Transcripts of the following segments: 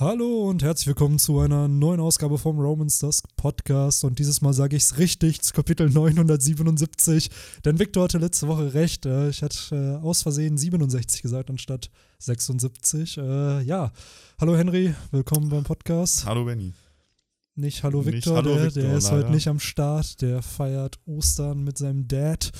Hallo und herzlich willkommen zu einer neuen Ausgabe vom Romans Dusk Podcast. Und dieses Mal sage ich es richtig, zu Kapitel 977. Denn Victor hatte letzte Woche recht. Äh, ich hatte äh, aus Versehen 67 gesagt anstatt 76. Äh, ja, hallo Henry, willkommen beim Podcast. Hallo Benny. Nicht Hallo Victor, hallo der, Victor, der ist leider. heute nicht am Start. Der feiert Ostern mit seinem Dad.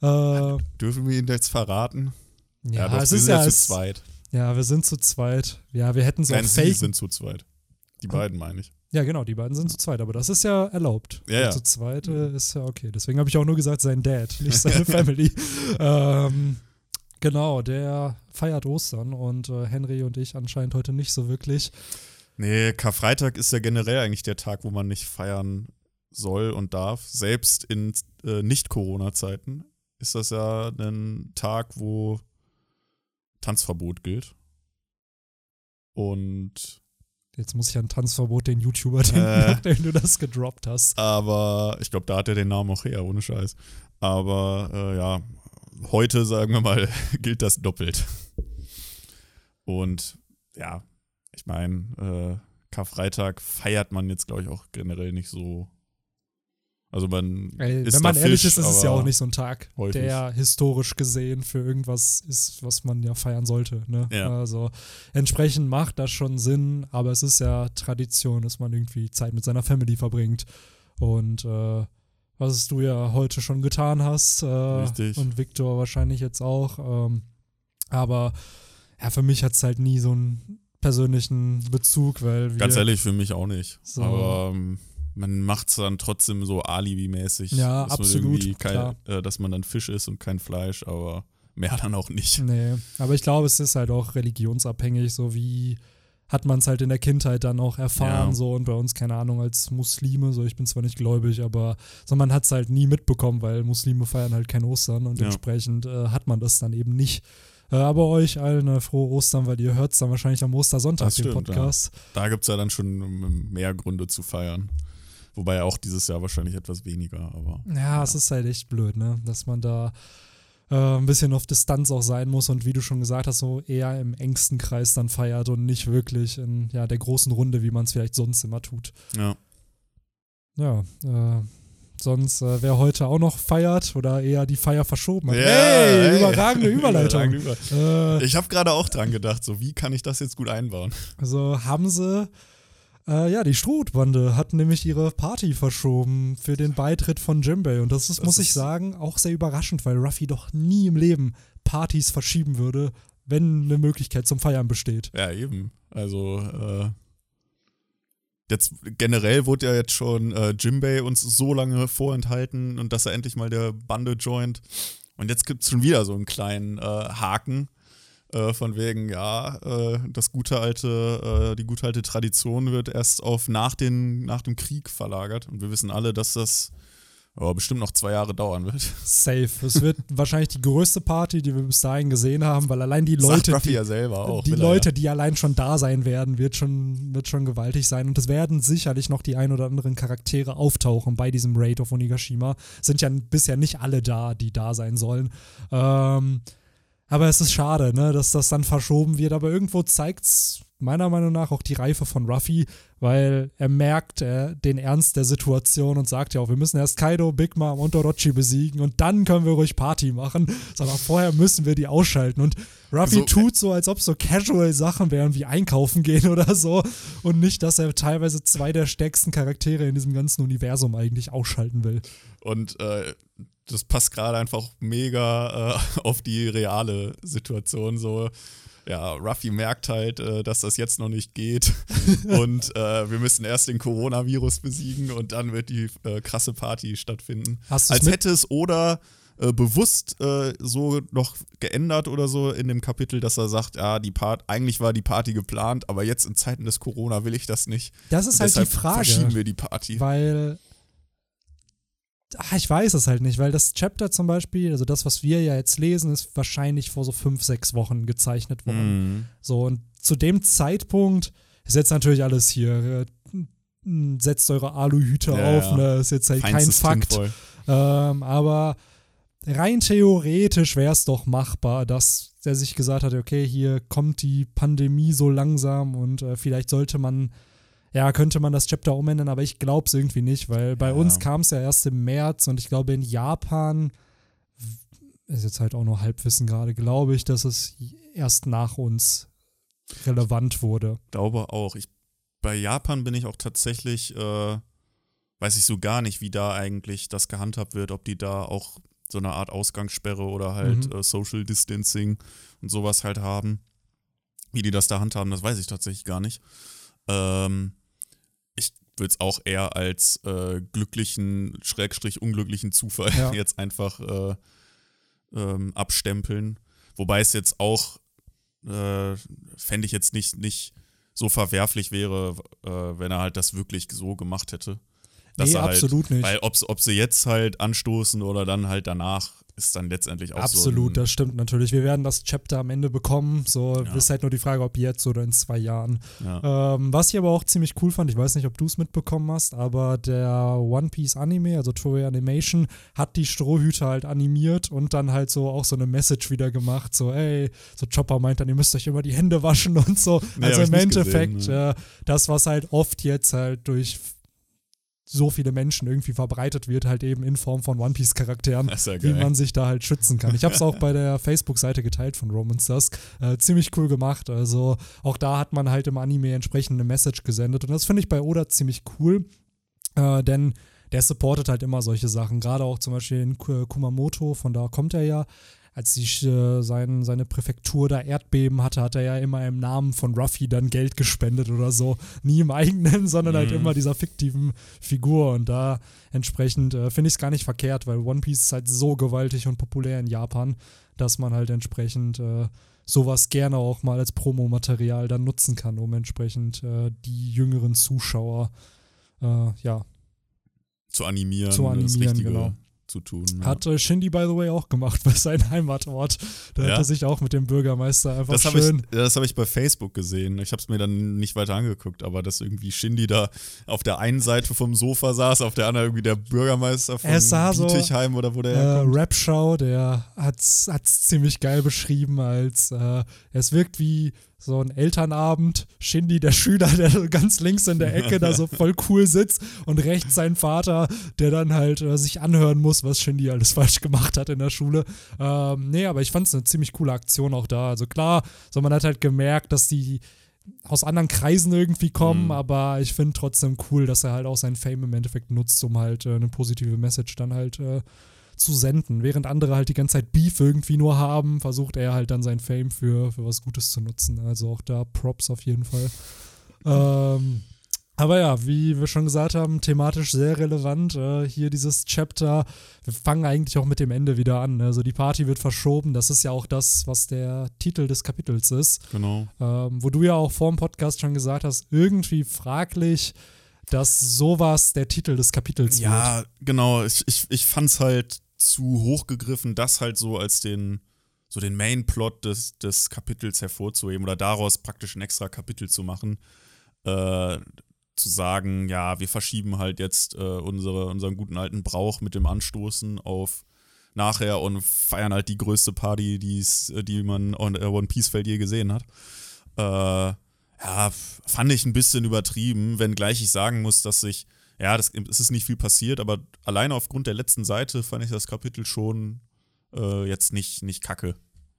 Äh, Dürfen wir ihn jetzt verraten? ja, doch, es wir ist ja zu zweit. Ja, wir sind zu zweit. Ja, wir hätten auch Nein, sie sind zu zweit. Die beiden meine ich. Ja, genau, die beiden sind zu zweit, aber das ist ja erlaubt. Ja, ja. Zu zweit äh, ist ja okay. Deswegen habe ich auch nur gesagt, sein Dad, nicht seine Family. ähm, genau, der feiert Ostern und äh, Henry und ich anscheinend heute nicht so wirklich. Nee, Karfreitag ist ja generell eigentlich der Tag, wo man nicht feiern soll und darf. Selbst in äh, Nicht-Corona-Zeiten ist das ja ein Tag, wo Tanzverbot gilt. Und Jetzt muss ich an Tanzverbot den YouTuber denken, Äh. nachdem du das gedroppt hast. aber ich glaube, da hat er den Namen auch her, ohne Scheiß. Aber äh, ja, heute, sagen wir mal, gilt das doppelt. Und ja, ich meine, äh, Karfreitag feiert man jetzt, glaube ich, auch generell nicht so. Also man Ey, isst wenn man ehrlich Fisch, ist, ist es ja auch nicht so ein Tag, häufig. der historisch gesehen für irgendwas ist, was man ja feiern sollte. Ne? Ja. Also entsprechend macht das schon Sinn, aber es ist ja Tradition, dass man irgendwie Zeit mit seiner Family verbringt. Und äh, was du ja heute schon getan hast äh, Richtig. und Viktor wahrscheinlich jetzt auch. Ähm, aber ja, für mich hat es halt nie so einen persönlichen Bezug, weil wir, Ganz ehrlich, für mich auch nicht. So. Aber ähm, man macht es dann trotzdem so Alibi-mäßig. Ja, dass man absolut, Kein, äh, dass man dann Fisch isst und kein Fleisch, aber mehr dann auch nicht. Nee, aber ich glaube, es ist halt auch religionsabhängig, so wie hat man es halt in der Kindheit dann auch erfahren, Ja. so und bei uns, keine Ahnung, als Muslime, so ich bin zwar nicht gläubig, aber so man hat es halt nie mitbekommen, weil Muslime feiern halt kein Ostern und Ja. entsprechend äh, hat man das dann eben nicht. Äh, aber euch allen eine frohe Ostern, weil ihr hört es dann wahrscheinlich am Ostersonntag, Das den stimmt, Podcast. Da gibt es ja dann schon ähm, mehr Gründe zu feiern. Wobei auch dieses Jahr wahrscheinlich etwas weniger, aber. Ja, es ist halt echt blöd, ne? Dass man da äh, ein bisschen auf Distanz auch sein muss und wie du schon gesagt hast, so eher im engsten Kreis dann feiert und nicht wirklich in ja, der großen Runde, wie man es vielleicht sonst immer tut. Ja. Ja, äh, sonst, äh, wer heute auch noch feiert oder eher die Feier verschoben hat. Ja, hey, hey. überragende Überleitung. Überragende Über- Äh, Ich habe gerade auch dran gedacht, so wie kann ich das jetzt gut einbauen? also haben sie, äh, ja, die Strohbande hat nämlich ihre Party verschoben für den Beitritt von Jimbei. Und das ist, Das muss ich sagen, auch sehr überraschend, weil Ruffy doch nie im Leben Partys verschieben würde, wenn eine Möglichkeit zum Feiern besteht. Ja, eben. Also, äh, jetzt generell wurde ja jetzt schon äh, Jimbei uns so lange vorenthalten und dass er endlich mal der Bande joint. Und jetzt gibt es schon wieder so einen kleinen äh, Haken. Äh, von wegen, ja, äh, das gute alte, äh, die gute alte Tradition wird erst auf nach, den, nach dem Krieg verlagert. Und wir wissen alle, dass das oh, bestimmt noch zwei Jahre dauern wird. Safe. Es wird wahrscheinlich die größte Party, die wir bis dahin gesehen haben, weil allein die Leute, Sagt die, ja selber auch. die er ja. Leute, die allein schon da sein werden, wird schon, wird schon gewaltig sein. Und es werden sicherlich noch die ein oder anderen Charaktere auftauchen bei diesem Raid auf Onigashima. Sind ja bisher nicht alle da, die da sein sollen. Ähm, aber es ist schade, ne, dass das dann verschoben wird. Aber irgendwo zeigt es meiner Meinung nach auch die Reife von Ruffy, weil er merkt äh, den Ernst der Situation und sagt ja auch, wir müssen erst Kaido, Big Mom und Orochi besiegen und dann können wir ruhig Party machen. Aber vorher müssen wir die ausschalten. Und Ruffy So, äh, tut so, als ob so casual Sachen wären wie einkaufen gehen oder so. Und nicht, dass er teilweise zwei der stärksten Charaktere in diesem ganzen Universum eigentlich ausschalten will. Und äh, das passt gerade einfach mega äh, auf die reale Situation. So, ja, Ruffy merkt halt, äh, dass das jetzt noch nicht geht. und äh, wir müssen erst den Coronavirus besiegen und dann wird die äh, krasse Party stattfinden. Hast Als mit- hätte es oder äh, bewusst äh, so noch geändert oder so in dem Kapitel, dass er sagt, ja, die Part, eigentlich war die Party geplant, aber jetzt in Zeiten des Corona will ich das nicht. Das ist halt die Frage. verschieben wir die Party. Weil. Ah, ich weiß es halt nicht, weil das Chapter zum Beispiel, also das, was wir ja jetzt lesen, ist wahrscheinlich vor so fünf, sechs Wochen gezeichnet worden. Mhm. So, und zu dem Zeitpunkt ist jetzt natürlich alles hier. äh, Setzt eure Aluhüte Ja, auf, ne? Ist jetzt halt kein Fakt. Ähm, aber rein theoretisch wäre es doch machbar, dass der sich gesagt hat, okay, hier kommt die Pandemie so langsam und äh, vielleicht sollte man, ja, könnte man das Chapter umändern, aber ich glaube es irgendwie nicht, weil bei Ja. uns kam es ja erst im März und ich glaube in Japan ist jetzt halt auch nur Halbwissen gerade, glaube ich, dass es erst nach uns relevant wurde. glaube auch. Ich, bei Japan bin ich auch tatsächlich, äh, weiß ich so gar nicht, wie da eigentlich das gehandhabt wird, ob die da auch so eine Art Ausgangssperre oder halt Mhm. äh, Social Distancing und sowas halt haben. Wie die das da handhaben, das weiß ich tatsächlich gar nicht. Ähm, ich würde es auch eher als äh, glücklichen, schrägstrich unglücklichen Zufall Ja. jetzt einfach äh, ähm, abstempeln. Wobei es jetzt auch, äh, fände ich jetzt nicht, nicht so verwerflich wäre, äh, wenn er halt das wirklich so gemacht hätte. Dass nee, halt, absolut nicht. Weil ob's, ob sie jetzt halt anstoßen oder dann halt danach, ist dann letztendlich auch so. Absolut, ein- das stimmt natürlich. Wir werden das Chapter am Ende bekommen. So Ja. ist halt nur die Frage, ob jetzt oder in zwei Jahren. Ja. Ähm, was ich aber auch ziemlich cool fand, ich weiß nicht, ob du es mitbekommen hast, aber der One Piece Anime, also Toei Animation, hat die Strohhüte halt animiert und dann halt so auch so eine Message wieder gemacht, so ey, so Chopper meint dann, ihr müsst euch immer die Hände waschen und so. Nee, also im Endeffekt, gesehen, ne. äh, das, was halt oft jetzt halt durch so viele Menschen irgendwie verbreitet wird, halt eben in Form von One Piece Charakteren ja wie man sich da halt schützen kann. Ich habe es auch bei der Facebook-Seite geteilt von Romans Dusk. Äh, ziemlich cool gemacht. Also auch da hat man halt im Anime entsprechend eine Message gesendet. Und das finde ich bei Oda ziemlich cool, äh, denn der supportet halt immer solche Sachen. Gerade auch zum Beispiel in Ku- Kumamoto, von da kommt er ja. Als die, äh, sein, seine Präfektur da Erdbeben hatte, hat er ja immer im Namen von Ruffy dann Geld gespendet oder so. Nie im eigenen, sondern halt Mhm. immer dieser fiktiven Figur. Und da entsprechend äh, finde ich es gar nicht verkehrt, weil One Piece ist halt so gewaltig und populär in Japan, dass man halt entsprechend äh, sowas gerne auch mal als Promomaterial dann nutzen kann, um entsprechend äh, die jüngeren Zuschauer äh, ja, zu animieren, Zu das animieren, Richtige genau. Zu tun. Ja. Hat äh, Shindy, by the way, auch gemacht bei seinem Heimatort. Da Ja? hat er sich auch mit dem Bürgermeister einfach das habe ich, schön. das hab ich bei Facebook gesehen. Ich habe es mir dann nicht weiter angeguckt, aber dass irgendwie Shindy da auf der einen Seite vom Sofa saß, auf der anderen irgendwie der Bürgermeister von sah so, Bietigheim oder wo der Äh, herkommt. Rap-Show, der hat's, hat's ziemlich geil beschrieben, als äh, es wirkt wie so ein Elternabend. Shindy, der Schüler, der so ganz links in der Ecke da so voll cool sitzt und rechts sein Vater, der dann halt äh, sich anhören muss, was Shindy alles falsch gemacht hat in der Schule. Ähm, nee, aber ich fand es eine ziemlich coole Aktion auch da. Also klar, so man hat halt gemerkt, dass die aus anderen Kreisen irgendwie kommen, Mhm. aber ich finde trotzdem cool, dass er halt auch seinen Fame im Endeffekt nutzt, um halt äh, eine positive Message dann halt äh, zu senden. Während andere halt die ganze Zeit Beef irgendwie nur haben, versucht er halt dann sein Fame für, für was Gutes zu nutzen. Also auch da Props auf jeden Fall. ähm, aber ja, wie wir schon gesagt haben, thematisch sehr relevant. Äh, hier dieses Chapter. Wir fangen eigentlich auch mit dem Ende wieder an. Also die Party wird verschoben. Das ist ja auch das, was der Titel des Kapitels ist. Genau. Ähm, wo du ja auch vor dem Podcast schon gesagt hast, irgendwie fraglich, dass sowas der Titel des Kapitels wird. Ja, genau. Ich, ich, ich fand es halt zu hoch gegriffen, das halt so als den, so den Main-Plot des, des Kapitels hervorzuheben oder daraus praktisch ein extra Kapitel zu machen. Äh, zu sagen, ja, wir verschieben halt jetzt äh, unsere, unseren guten alten Brauch mit dem Anstoßen auf nachher und feiern halt die größte Party, die's, äh, die man on äh, One Piece Feld je gesehen hat. Äh, ja, fand ich ein bisschen übertrieben, wenngleich ich sagen muss, dass ich, ja, das, es ist nicht viel passiert, aber alleine aufgrund der letzten Seite fand ich das Kapitel schon äh, jetzt nicht, nicht kacke.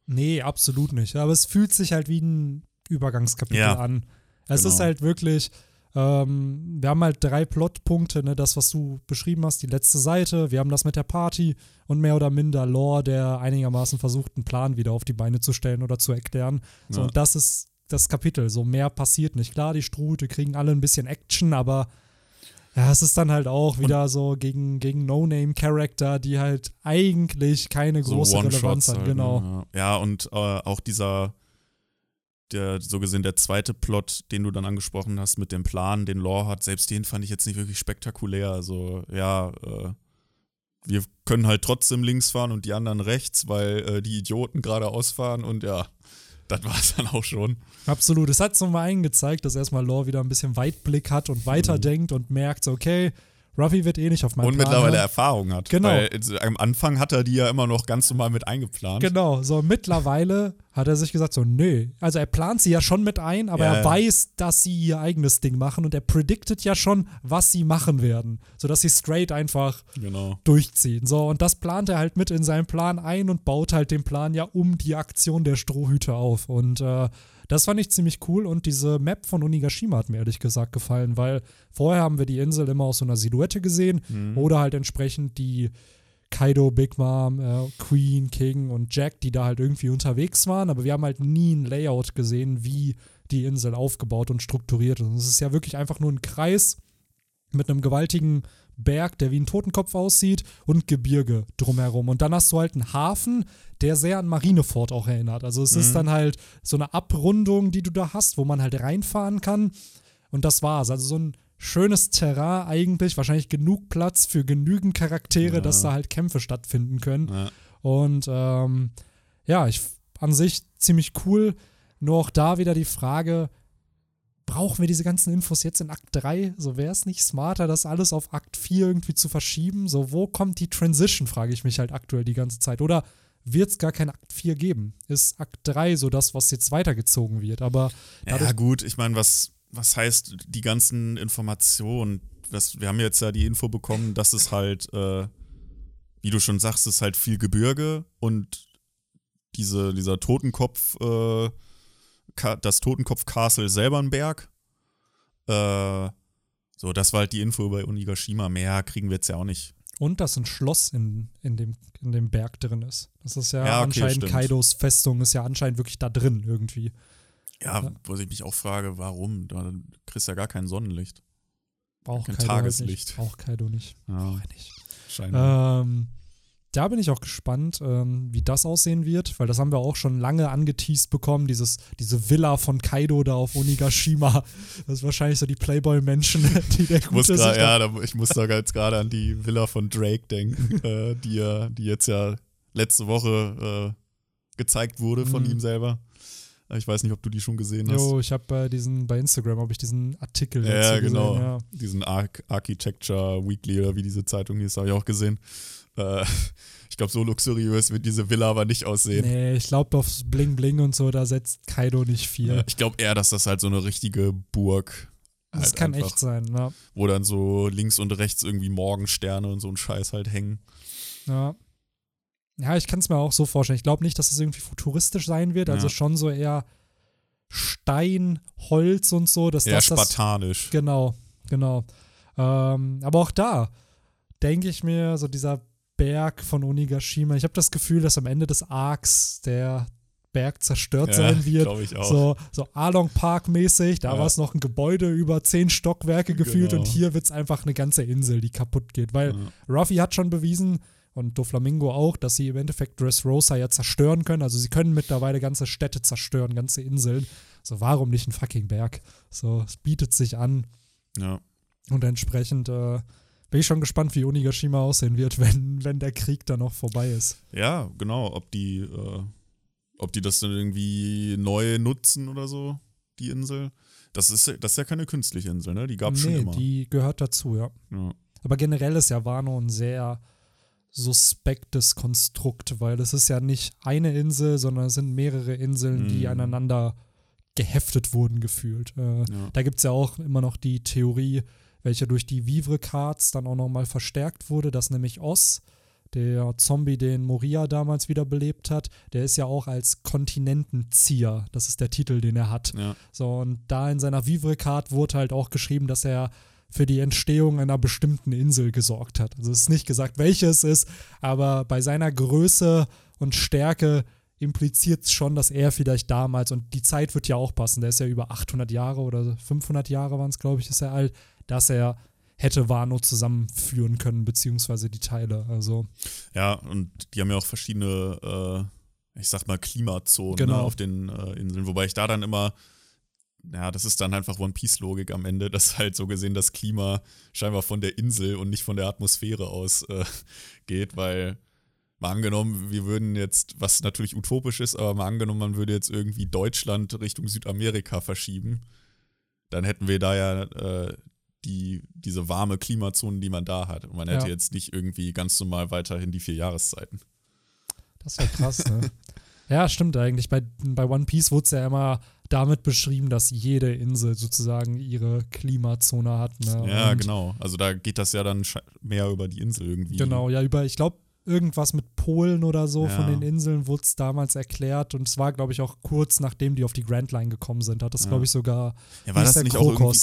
Nee, absolut nicht. Aber es fühlt sich halt wie ein Übergangskapitel Ja, an. Es genau. ist halt wirklich, ähm, wir haben halt drei Plotpunkte, ne? das, was du beschrieben hast, die letzte Seite, wir haben das mit der Party und mehr oder minder Lore, der einigermaßen versucht, einen Plan wieder auf die Beine zu stellen oder zu erklären. So, Ja. und das ist das Kapitel. So mehr passiert nicht. Klar, die Strute kriegen alle ein bisschen Action, aber ja, es ist dann halt auch wieder so gegen, gegen No-Name-Charakter, die halt eigentlich keine große Relevanz haben. halt, Genau. Ne? Ja, und äh, auch dieser, der so gesehen der zweite Plot, den du dann angesprochen hast mit dem Plan, den Law hat, selbst den fand ich jetzt nicht wirklich spektakulär. Also, ja, äh, wir können halt trotzdem links fahren und die anderen rechts, weil äh, die Idioten geradeaus fahren und ja, das war es dann auch schon. Absolut. Es hat zum einen gezeigt, dass erstmal Lore wieder ein bisschen Weitblick hat und weiterdenkt und merkt, okay, Ruffy wird eh nicht auf meinen Und Plan mittlerweile hören. Erfahrung hat. Genau. Weil äh, am Anfang hat er die ja immer noch ganz normal mit eingeplant. Genau, so mittlerweile hat er sich gesagt, so, nö. Also er plant sie ja schon mit ein, aber Ja, er ja. weiß, dass sie ihr eigenes Ding machen und er prediktet ja schon, was sie machen werden. Sodass sie straight einfach Genau. durchziehen. So, und das plant er halt mit in seinen Plan ein und baut halt den Plan ja um die Aktion der Strohhüte auf. Und äh, das fand ich ziemlich cool und diese Map von Onigashima hat mir ehrlich gesagt gefallen, weil vorher haben wir die Insel immer aus so einer Silhouette gesehen Mhm. oder halt entsprechend die Kaido, Big Mom, äh, Queen, King und Jack, die da halt irgendwie unterwegs waren, aber wir haben halt nie ein Layout gesehen, wie die Insel aufgebaut und strukturiert ist. Und es ist ja wirklich einfach nur ein Kreis mit einem gewaltigen Berg, der wie ein Totenkopf aussieht und Gebirge drumherum. Und dann hast du halt einen Hafen, der sehr an Marineford auch erinnert. Also es ist Mhm. dann halt so eine Abrundung, die du da hast, wo man halt reinfahren kann. Und das war's. Also so ein schönes Terrain eigentlich, wahrscheinlich genug Platz für genügend Charaktere, Ja. dass da halt Kämpfe stattfinden können. Ja. Und ähm, ja, ich an sich ziemlich cool. Nur auch da wieder die Frage, brauchen wir diese ganzen Infos jetzt in Akt 3? So wäre es nicht smarter, das alles auf Akt 4 irgendwie zu verschieben? So, wo kommt die Transition, frage ich mich halt aktuell die ganze Zeit. Oder wird es gar kein Akt 4 geben? Ist Akt 3 so das, was jetzt weitergezogen wird? Aber Ja, gut, ich meine, was, was heißt die ganzen Informationen? Was, wir haben jetzt ja die Info bekommen, dass es halt, äh, wie du schon sagst, es ist halt viel Gebirge und diese, dieser Totenkopf, äh, Das Totenkopf-Castle selber ein Berg. Äh, so, das war halt die Info über Onigashima. Mehr kriegen wir jetzt ja auch nicht. und dass ein Schloss in, in, dem, in dem Berg drin ist. Das ist ja, Ja, okay, anscheinend stimmt. Kaidos Festung, ist ja anscheinend wirklich da drin irgendwie. Ja, Ja. wo ich mich auch frage, warum? Da kriegst du ja gar kein Sonnenlicht. Braucht Kein Kaido Halt Tageslicht. nicht. Braucht Kaido nicht. Ja, Braucht er nicht. scheinbar. Ähm, da bin ich auch gespannt, ähm, wie das aussehen wird, weil das haben wir auch schon lange angeteased bekommen, dieses, diese Villa von Kaido da auf Onigashima. Das ist wahrscheinlich so die Playboy-Menschen, die der Ich muss grad, ja, da, ich muss da jetzt gerade an die Villa von Drake denken, äh, die, ja, die jetzt ja letzte Woche äh, gezeigt wurde von Mhm. ihm selber. Ich weiß nicht, ob du die schon gesehen hast. Jo, ich habe äh, diesen, bei Instagram habe ich diesen Artikel ja, dazu genau. gesehen. Ja. Diesen Arch Architecture Weekly oder wie diese Zeitung hieß, habe ich auch gesehen. Äh, ich glaube, so luxuriös wird diese Villa aber nicht aussehen. Nee, ich glaube aufs Bling Bling und so, da setzt Kaido nicht viel. Äh, Ich glaube eher, dass das halt so eine richtige Burg das halt kann einfach, echt sein, ja. wo dann so links und rechts irgendwie Morgensterne und so ein Scheiß halt hängen. Ja. Ja, ich kann es mir auch so vorstellen. Ich glaube nicht, dass es irgendwie futuristisch sein wird. Also Ja. schon so eher Stein, Holz und so. Dass Eher das, das spartanisch. Genau, genau. Ähm, aber auch da denke ich mir, so dieser Berg von Onigashima, ich habe das Gefühl, dass am Ende des Arcs der Berg zerstört sein wird. glaube ich auch. So, so Along Park mäßig, da Ja. war es noch ein Gebäude über zehn Stockwerke gefühlt Genau. und hier wird es einfach eine ganze Insel, die kaputt geht. Weil Ja. Ruffy hat schon bewiesen und Doflamingo auch, dass sie im Endeffekt Dressrosa ja zerstören können. Also sie können mittlerweile ganze Städte zerstören, ganze Inseln. So, warum nicht ein fucking Berg? So, es bietet sich an Ja. und entsprechend äh, bin ich schon gespannt, wie Onigashima aussehen wird, wenn, wenn der Krieg dann noch vorbei ist. Ja, genau. Ob die, äh, ob die das dann irgendwie neu nutzen oder so, die Insel. Das ist, das ist ja keine künstliche Insel, ne? Die gab es schon nee, immer. die gehört dazu, ja. ja. Aber generell ist ja Wano ein sehr suspektes Konstrukt, weil es ist ja nicht eine Insel, sondern es sind mehrere Inseln, die Mhm. aneinander geheftet wurden, gefühlt. Äh, Ja. Da gibt es ja auch immer noch die Theorie, welche durch die Vivre-Cards dann auch nochmal verstärkt wurde, dass nämlich Oz, der Zombie, den Moria damals wiederbelebt hat, der ist ja auch als Kontinentenzieher, das ist der Titel, den er hat. ja. So, und da in seiner Vivre-Card wurde halt auch geschrieben, dass er für die Entstehung einer bestimmten Insel gesorgt hat. Also es ist nicht gesagt, welche es ist, aber bei seiner Größe und Stärke impliziert es schon, dass er vielleicht damals, und die Zeit wird ja auch passen, der ist ja über 800 Jahre oder 500 Jahre waren es, glaube ich, ist er alt, dass er hätte Wano zusammenführen können, beziehungsweise die Teile. Also, ja, und die haben ja auch verschiedene, äh, ich sag mal, Klimazonen Genau. ne, auf den äh, Inseln. Wobei ich da dann immer, ja, das ist dann einfach One Piece-Logik am Ende, dass halt so gesehen das Klima scheinbar von der Insel und nicht von der Atmosphäre aus äh, geht, weil mal angenommen, wir würden jetzt, was natürlich utopisch ist, aber mal angenommen, man würde jetzt irgendwie Deutschland Richtung Südamerika verschieben, dann hätten wir da ja äh, die, diese warme Klimazone, die man da hat. Und man hätte Ja. jetzt nicht irgendwie ganz normal weiterhin die vier Jahreszeiten. Das wäre krass, ne? ja, stimmt eigentlich. Bei, bei One Piece wurde es ja immer damit beschrieben, dass jede Insel sozusagen ihre Klimazone hat. Ne? Ja, Und genau. Also da geht das ja dann mehr über die Insel irgendwie. Genau, ja, über, ich glaube, irgendwas mit Polen oder so Ja. von den Inseln wurde es damals erklärt und es war, glaube ich, auch kurz nachdem die auf die Grand Line gekommen sind, hat das, Ja. glaube ich, sogar Ja, war das nicht auch irgendwie,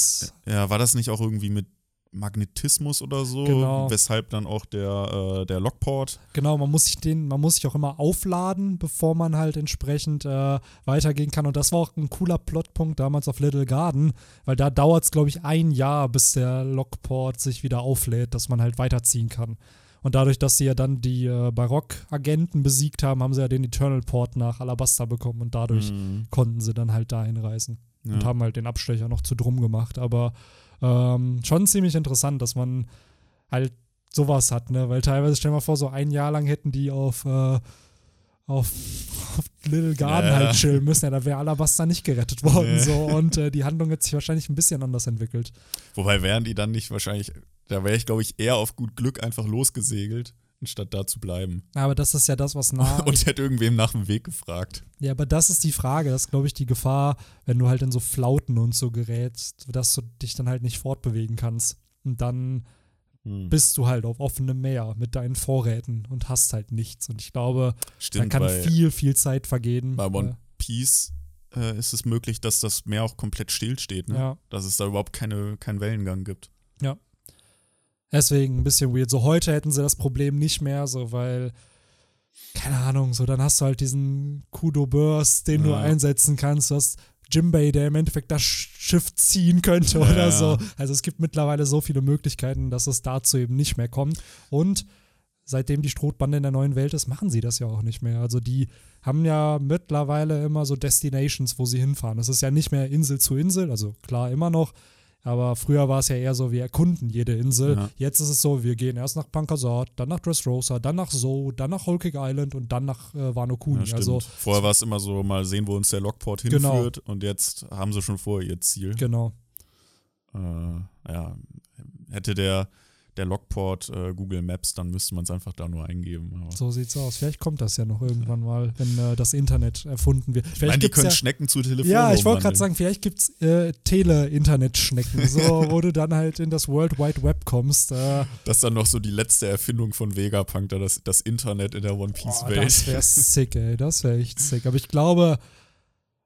ja, war das nicht auch irgendwie mit Magnetismus oder so? Genau. Weshalb dann auch der, äh, der Lockport. Genau, man muss sich den, man muss sich auch immer aufladen, bevor man halt entsprechend äh, weitergehen kann. Und das war auch ein cooler Plotpunkt damals auf Little Garden, weil da dauert es, glaube ich, ein Jahr, bis der Lockport sich wieder auflädt, dass man halt weiterziehen kann. Und dadurch, dass sie ja dann die äh, Barock-Agenten besiegt haben, haben sie ja den Eternal Port nach Alabasta bekommen und dadurch Mhm. konnten sie dann halt dahin reisen Ja. und haben halt den Abstecher noch zu drum gemacht. Aber ähm, schon ziemlich interessant, dass man halt sowas hat, ne? Weil teilweise, stell dir mal vor, so ein Jahr lang hätten die auf, äh, auf, auf Little Garden Ja. halt chillen müssen. Ja, da wäre Alabasta nicht gerettet worden. Nee. So. Und äh, die Handlung hätte sich wahrscheinlich ein bisschen anders entwickelt. Wobei wären die dann nicht wahrscheinlich, da wäre ich, glaube ich, eher auf gut Glück einfach losgesegelt, anstatt da zu bleiben. Aber das ist ja das, was nah. Und hätte irgendwem nach dem Weg gefragt. ja, aber das ist die Frage. Das ist, glaube ich, die Gefahr, wenn du halt in so Flauten und so gerätst, dass du dich dann halt nicht fortbewegen kannst. Und dann Hm. bist du halt auf offenem Meer mit deinen Vorräten und hast halt nichts. Und ich glaube, Stimmt, da kann viel, viel Zeit vergehen. bei Äh, One Piece äh, ist es möglich, dass das Meer auch komplett stillsteht, ne? ja, Dass es da überhaupt keine, keinen Wellengang gibt. Deswegen ein bisschen weird. So heute hätten sie das Problem nicht mehr, so weil, keine Ahnung, so dann hast du halt diesen Kudo Burst, den du Ja. einsetzen kannst. Du hast Jimbei, der im Endeffekt das Schiff ziehen könnte Ja, oder so. Also es gibt mittlerweile so viele Möglichkeiten, dass es dazu eben nicht mehr kommt. Und seitdem die Strohbande in der neuen Welt ist, machen sie das ja auch nicht mehr. Also die haben ja mittlerweile immer so Destinations, wo sie hinfahren. Es ist ja nicht mehr Insel zu Insel, also klar immer noch, aber früher war es ja eher so, wir erkunden jede Insel. Ja. Jetzt ist es so, wir gehen erst nach Pankasat, dann nach Dressrosa, dann nach Zoe, dann nach Cake Island und dann nach äh, Wano Kuni. Ja, also Vorher war es immer so, mal sehen, wo uns der Lockport Genau. hinführt. Und jetzt haben sie schon vor ihr Ziel. genau. Äh, ja, hätte der, der Lockport äh, Google Maps, dann müsste man es einfach da nur eingeben. Aber So sieht's aus. Vielleicht kommt das ja noch irgendwann mal, wenn äh, das Internet erfunden wird. ich Vielleicht meine, die gibt's können ja, Schnecken zu Telefon Ja, ich wollte gerade sagen, vielleicht gibt es äh, Tele-Internet-Schnecken, so, wo du dann halt in das World Wide Web kommst. Äh, Das ist dann noch so die letzte Erfindung von Vegapunk, da das, das Internet in der One Piece-Welt. das wäre sick, ey. Das wäre echt sick. Aber ich glaube,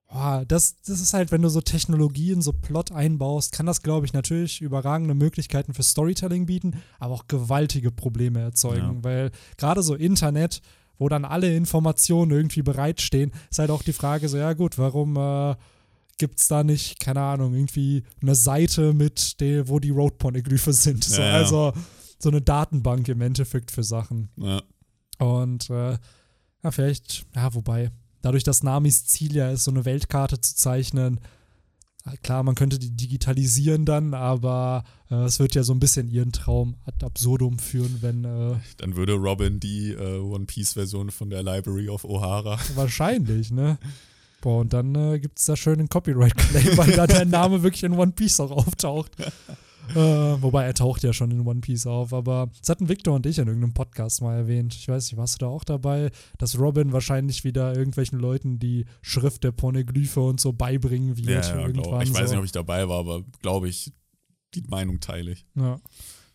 boah, das, das ist halt, wenn du so Technologien, so Plot einbaust, kann das, glaube ich, natürlich überragende Möglichkeiten für Storytelling bieten, aber auch gewaltige Probleme erzeugen. Ja. Weil gerade so Internet, wo dann alle Informationen irgendwie bereitstehen, ist halt auch die Frage so, ja gut, warum äh, gibt es da nicht, keine Ahnung, irgendwie eine Seite mit, der, wo die Road-Poneglyphe sind. So, Ja, ja. Also so eine Datenbank im Endeffekt für Sachen. Und äh, ja, vielleicht, ja, wobei, dadurch, dass Namis Ziel ja ist, so eine Weltkarte zu zeichnen, äh, klar, man könnte die digitalisieren dann, aber äh, es wird ja so ein bisschen ihren Traum ad absurdum führen, wenn äh, dann würde Robin die äh, One Piece-Version von der Library of O'Hara. wahrscheinlich, ne? Boah, und dann äh, gibt es da schön einen Copyright-Claim, weil da der Name wirklich in One Piece auch auftaucht. äh, wobei er taucht ja schon in One Piece auf, aber das hatten Victor und ich in irgendeinem Podcast mal erwähnt. Ich weiß nicht, warst du da auch dabei, dass Robin wahrscheinlich wieder irgendwelchen Leuten die Schrift der Poneglyphe und so beibringen wird Ja, ja, irgendwann. ich weiß so. nicht, ob ich dabei war, aber glaube ich, die Meinung teile ich. Ja,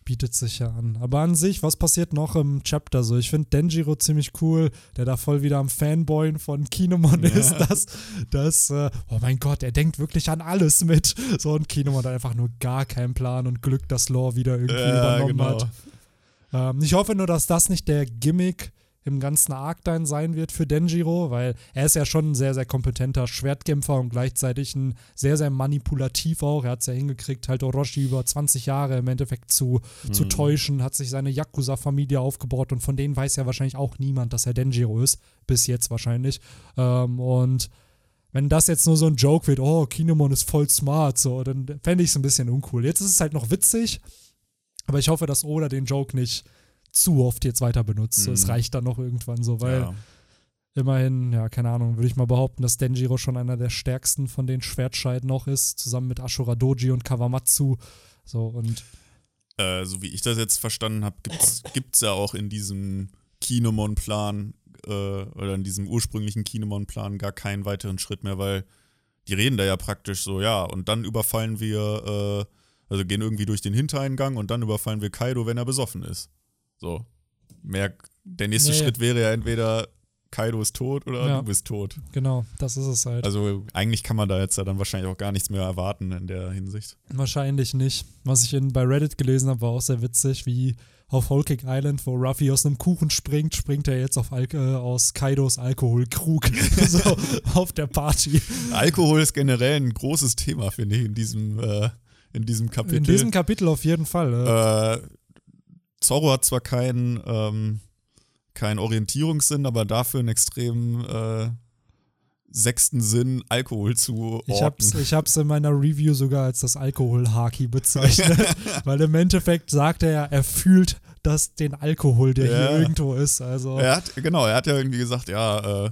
bietet sich ja an. Aber an sich, was passiert noch im Chapter so? Ich finde Denjiro ziemlich cool, der da voll wieder am Fanboyen von Kinemon Ja. ist. Das, das, äh, oh mein Gott, er denkt wirklich an alles mit. So, und Kinemon hat einfach nur gar keinen Plan und Glück, dass Lore wieder irgendwie Ja, übernommen genau. hat. Ähm, ich hoffe nur, dass das nicht der Gimmick im ganzen Arc dann sein wird für Denjiro, weil er ist ja schon ein sehr, sehr kompetenter Schwertkämpfer und gleichzeitig ein sehr, sehr manipulativ auch. Er hat es ja hingekriegt, halt Orochi über 20 Jahre im Endeffekt zu, zu Mhm. täuschen, hat sich seine Yakuza-Familie aufgebaut und von denen weiß ja wahrscheinlich auch niemand, dass er Denjiro ist. Bis jetzt wahrscheinlich. Ähm, und wenn das jetzt nur so ein Joke wird, oh, Kinemon ist voll smart, so, dann fände ich es ein bisschen uncool. Jetzt ist es halt noch witzig, aber ich hoffe, dass Oda den Joke nicht zu oft jetzt weiter benutzt. So, es Mhm. reicht dann noch irgendwann so, weil ja. immerhin, ja, keine Ahnung, würde ich mal behaupten, dass Denjiro schon einer der stärksten von den Schwertscheiden noch ist, zusammen mit Ashura Doji und Kawamatsu. So und. Äh, so wie ich das jetzt verstanden habe, gibt es ja auch in diesem Kinemon-Plan äh, oder in diesem ursprünglichen Kinemon-Plan gar keinen weiteren Schritt mehr, weil die reden da ja praktisch so, ja, und dann überfallen wir, äh, also gehen irgendwie durch den Hintereingang und dann überfallen wir Kaido, wenn er besoffen ist. So. Mehr, der nächste nee. Schritt wäre ja entweder Kaido ist tot oder ja, du bist tot. Genau, das ist es halt. Also eigentlich kann man da jetzt ja dann wahrscheinlich auch gar nichts mehr erwarten in der Hinsicht. Wahrscheinlich nicht. Was ich in, bei Reddit gelesen habe, war auch sehr witzig, wie auf Whole Cake Island, wo Ruffy aus einem Kuchen springt, springt er jetzt auf Al äh, aus Kaidos Alkoholkrug so auf der Party. Alkohol ist generell ein großes Thema, finde ich, in diesem, äh, in diesem Kapitel. In diesem Kapitel auf jeden Fall. Äh, Zorro hat zwar keinen ähm, kein Orientierungssinn, aber dafür einen extremen äh, sechsten Sinn, Alkohol zu orten. Ich hab's, ich hab's in meiner Review sogar als das Alkohol-Haki bezeichnet, weil im Endeffekt sagt er ja, er fühlt das, den Alkohol, der ja. hier irgendwo ist. Also. Er hat, genau, er hat ja irgendwie gesagt, ja, äh,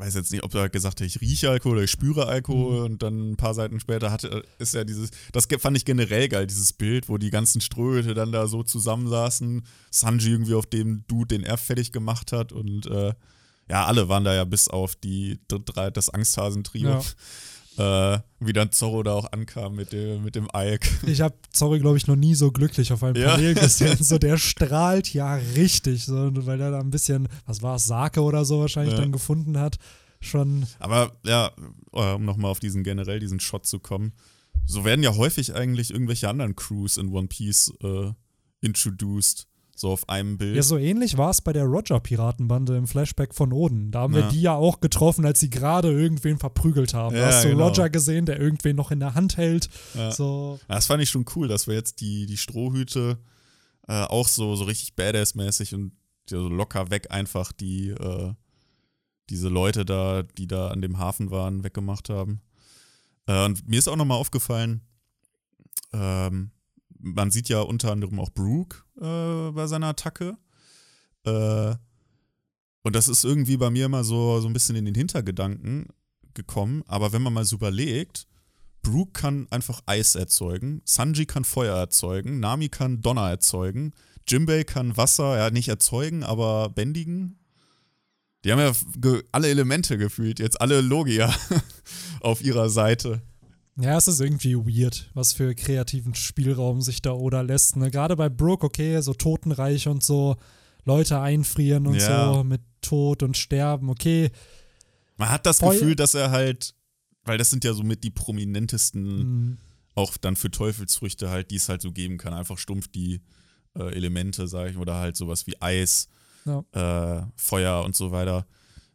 weiß jetzt nicht, ob er gesagt hat, ich rieche Alkohol oder ich spüre Alkohol mhm. und dann ein paar Seiten später hatte, ist ja dieses, das fand ich generell geil, dieses Bild, wo die ganzen Ströte dann da so zusammensaßen, Sanji irgendwie auf dem Dude, den er fertig gemacht hat und äh, ja, alle waren da ja bis auf die drei, das Angsthasentrio. Ja. Äh, wie dann Zorro da auch ankam mit dem, mit dem Ike. Ich habe Zorro, glaube ich, noch nie so glücklich auf einem ja. Panel gesehen. So, der strahlt ja richtig, so, weil er da ein bisschen, was war es, Sake oder so wahrscheinlich ja. dann gefunden hat. Schon. Aber ja, um nochmal auf diesen generell diesen Shot zu kommen, so werden ja häufig eigentlich irgendwelche anderen Crews in One Piece äh, introduced so auf einem Bild. Ja, so ähnlich war es bei der Roger-Piratenbande im Flashback von Oden. Da haben ja. wir die ja auch getroffen, als sie gerade irgendwen verprügelt haben. Ja, da hast du genau. Roger gesehen, der irgendwen noch in der Hand hält. Ja. So. das fand ich schon cool, dass wir jetzt die, die Strohhüte äh, auch so, so richtig badass-mäßig und so locker weg einfach die, äh, diese Leute da, die da an dem Hafen waren, weggemacht haben. Äh, und mir ist auch nochmal aufgefallen, ähm, man sieht ja unter anderem auch Brooke äh, bei seiner Attacke. Äh, und das ist irgendwie bei mir immer so, so ein bisschen in den Hintergedanken gekommen. Aber wenn man mal so überlegt, Brooke kann einfach Eis erzeugen, Sanji kann Feuer erzeugen, Nami kann Donner erzeugen, Jimbei kann Wasser, ja, nicht erzeugen, aber bändigen. Die haben ja alle Elemente gefühlt, jetzt alle Logia auf ihrer Seite. Ja, es ist irgendwie weird, was für kreativen Spielraum sich da Oda lässt. Ne? Gerade bei Brooke, okay, so Totenreich und so, Leute einfrieren und ja. so mit Tod und Sterben, okay. Man hat das Voll Gefühl, dass er halt, weil das sind ja somit die prominentesten, mhm. auch dann für Teufelsfrüchte halt, die es halt so geben kann. Einfach stumpf die äh, Elemente, sag ich, oder halt sowas wie Eis, ja. äh, Feuer und so weiter.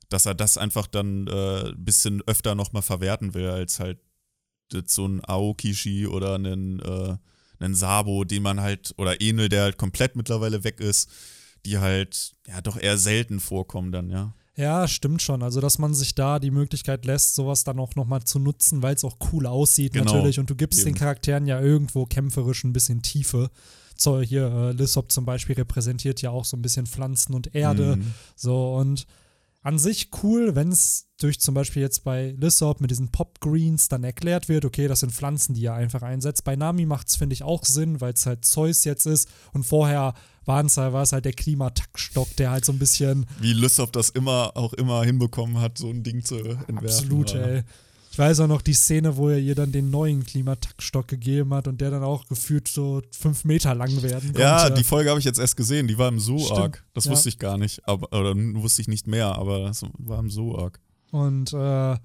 Dass er das einfach dann ein äh, bisschen öfter nochmal verwerten will, als halt so ein Aokishi oder einen, äh, einen Sabo, den man halt, oder Enel, der halt komplett mittlerweile weg ist, die halt ja doch eher selten vorkommen dann, ja. Ja, stimmt schon. Also, dass man sich da die Möglichkeit lässt, sowas dann auch nochmal zu nutzen, weil es auch cool aussieht genau. natürlich. Und du gibst Eben. den Charakteren ja irgendwo kämpferisch ein bisschen Tiefe. So, hier, äh, Lissop zum Beispiel repräsentiert ja auch so ein bisschen Pflanzen und Erde. Mhm. So, und an sich cool, wenn es durch zum Beispiel jetzt bei Lissop mit diesen Pop Greens dann erklärt wird, okay, das sind Pflanzen, die er einfach einsetzt. Bei Nami macht es, finde ich, auch Sinn, weil es halt Zeus jetzt ist und vorher war es halt der Klimataktstock, der halt so ein bisschen. Wie Lissop das immer auch immer hinbekommen hat, so ein Ding zu entwerfen. Absolut, ey. Ich weiß auch noch die Szene, wo er ihr dann den neuen Klimataktstock gegeben hat und der dann auch gefühlt so fünf Meter lang werden konnte. Ja, die Folge habe ich jetzt erst gesehen, die war im Zoo-Arc. Das ja. wusste ich gar nicht, aber, oder wusste ich nicht mehr, aber das war im Zoo-Arc. Und äh, ja,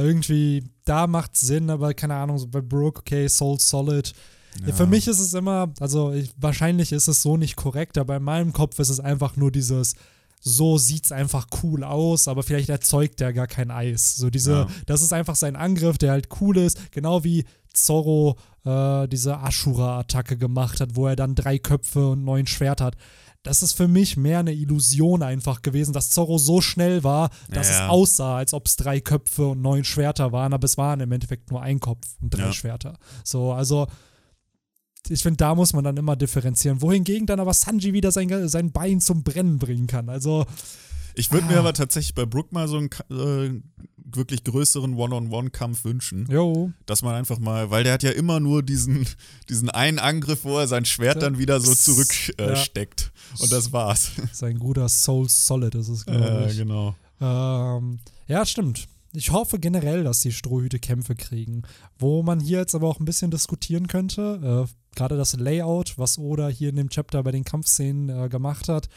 irgendwie, da macht Sinn, aber keine Ahnung, so bei Brooke, okay, Soul Solid. Ja. Für mich ist es immer, also ich, wahrscheinlich ist es so nicht korrekt, aber in meinem Kopf ist es einfach nur dieses, so sieht's einfach cool aus, aber vielleicht erzeugt der gar kein Eis. So diese, ja. das ist einfach sein Angriff, der halt cool ist, genau wie Zorro äh, diese Ashura-Attacke gemacht hat, wo er dann drei Köpfe und neun Schwert hat. Das ist für mich mehr eine Illusion einfach gewesen, dass Zorro so schnell war, dass ja. es aussah, als ob es drei Köpfe und neun Schwerter waren, aber es waren im Endeffekt nur ein Kopf und drei ja. Schwerter. So, also ich finde, da muss man dann immer differenzieren. Wohingegen dann aber Sanji wieder sein, sein Bein zum Brennen bringen kann. Also. Ich würde ah. mir aber tatsächlich bei Brook mal so einen äh, wirklich größeren One-on-One-Kampf wünschen. Jo. Dass man einfach mal, weil der hat ja immer nur diesen, diesen einen Angriff, wo er sein Schwert dann wieder so zurücksteckt. Äh, ja. Und das war's. Sein guter Soul Solid ist es, glaube ich. Ja, genau. Ähm, ja, stimmt. Ich hoffe generell, dass die Strohhüte Kämpfe kriegen. Wo man hier jetzt aber auch ein bisschen diskutieren könnte, äh, gerade das Layout, was Oda hier in dem Chapter bei den Kampfszenen äh, gemacht hat,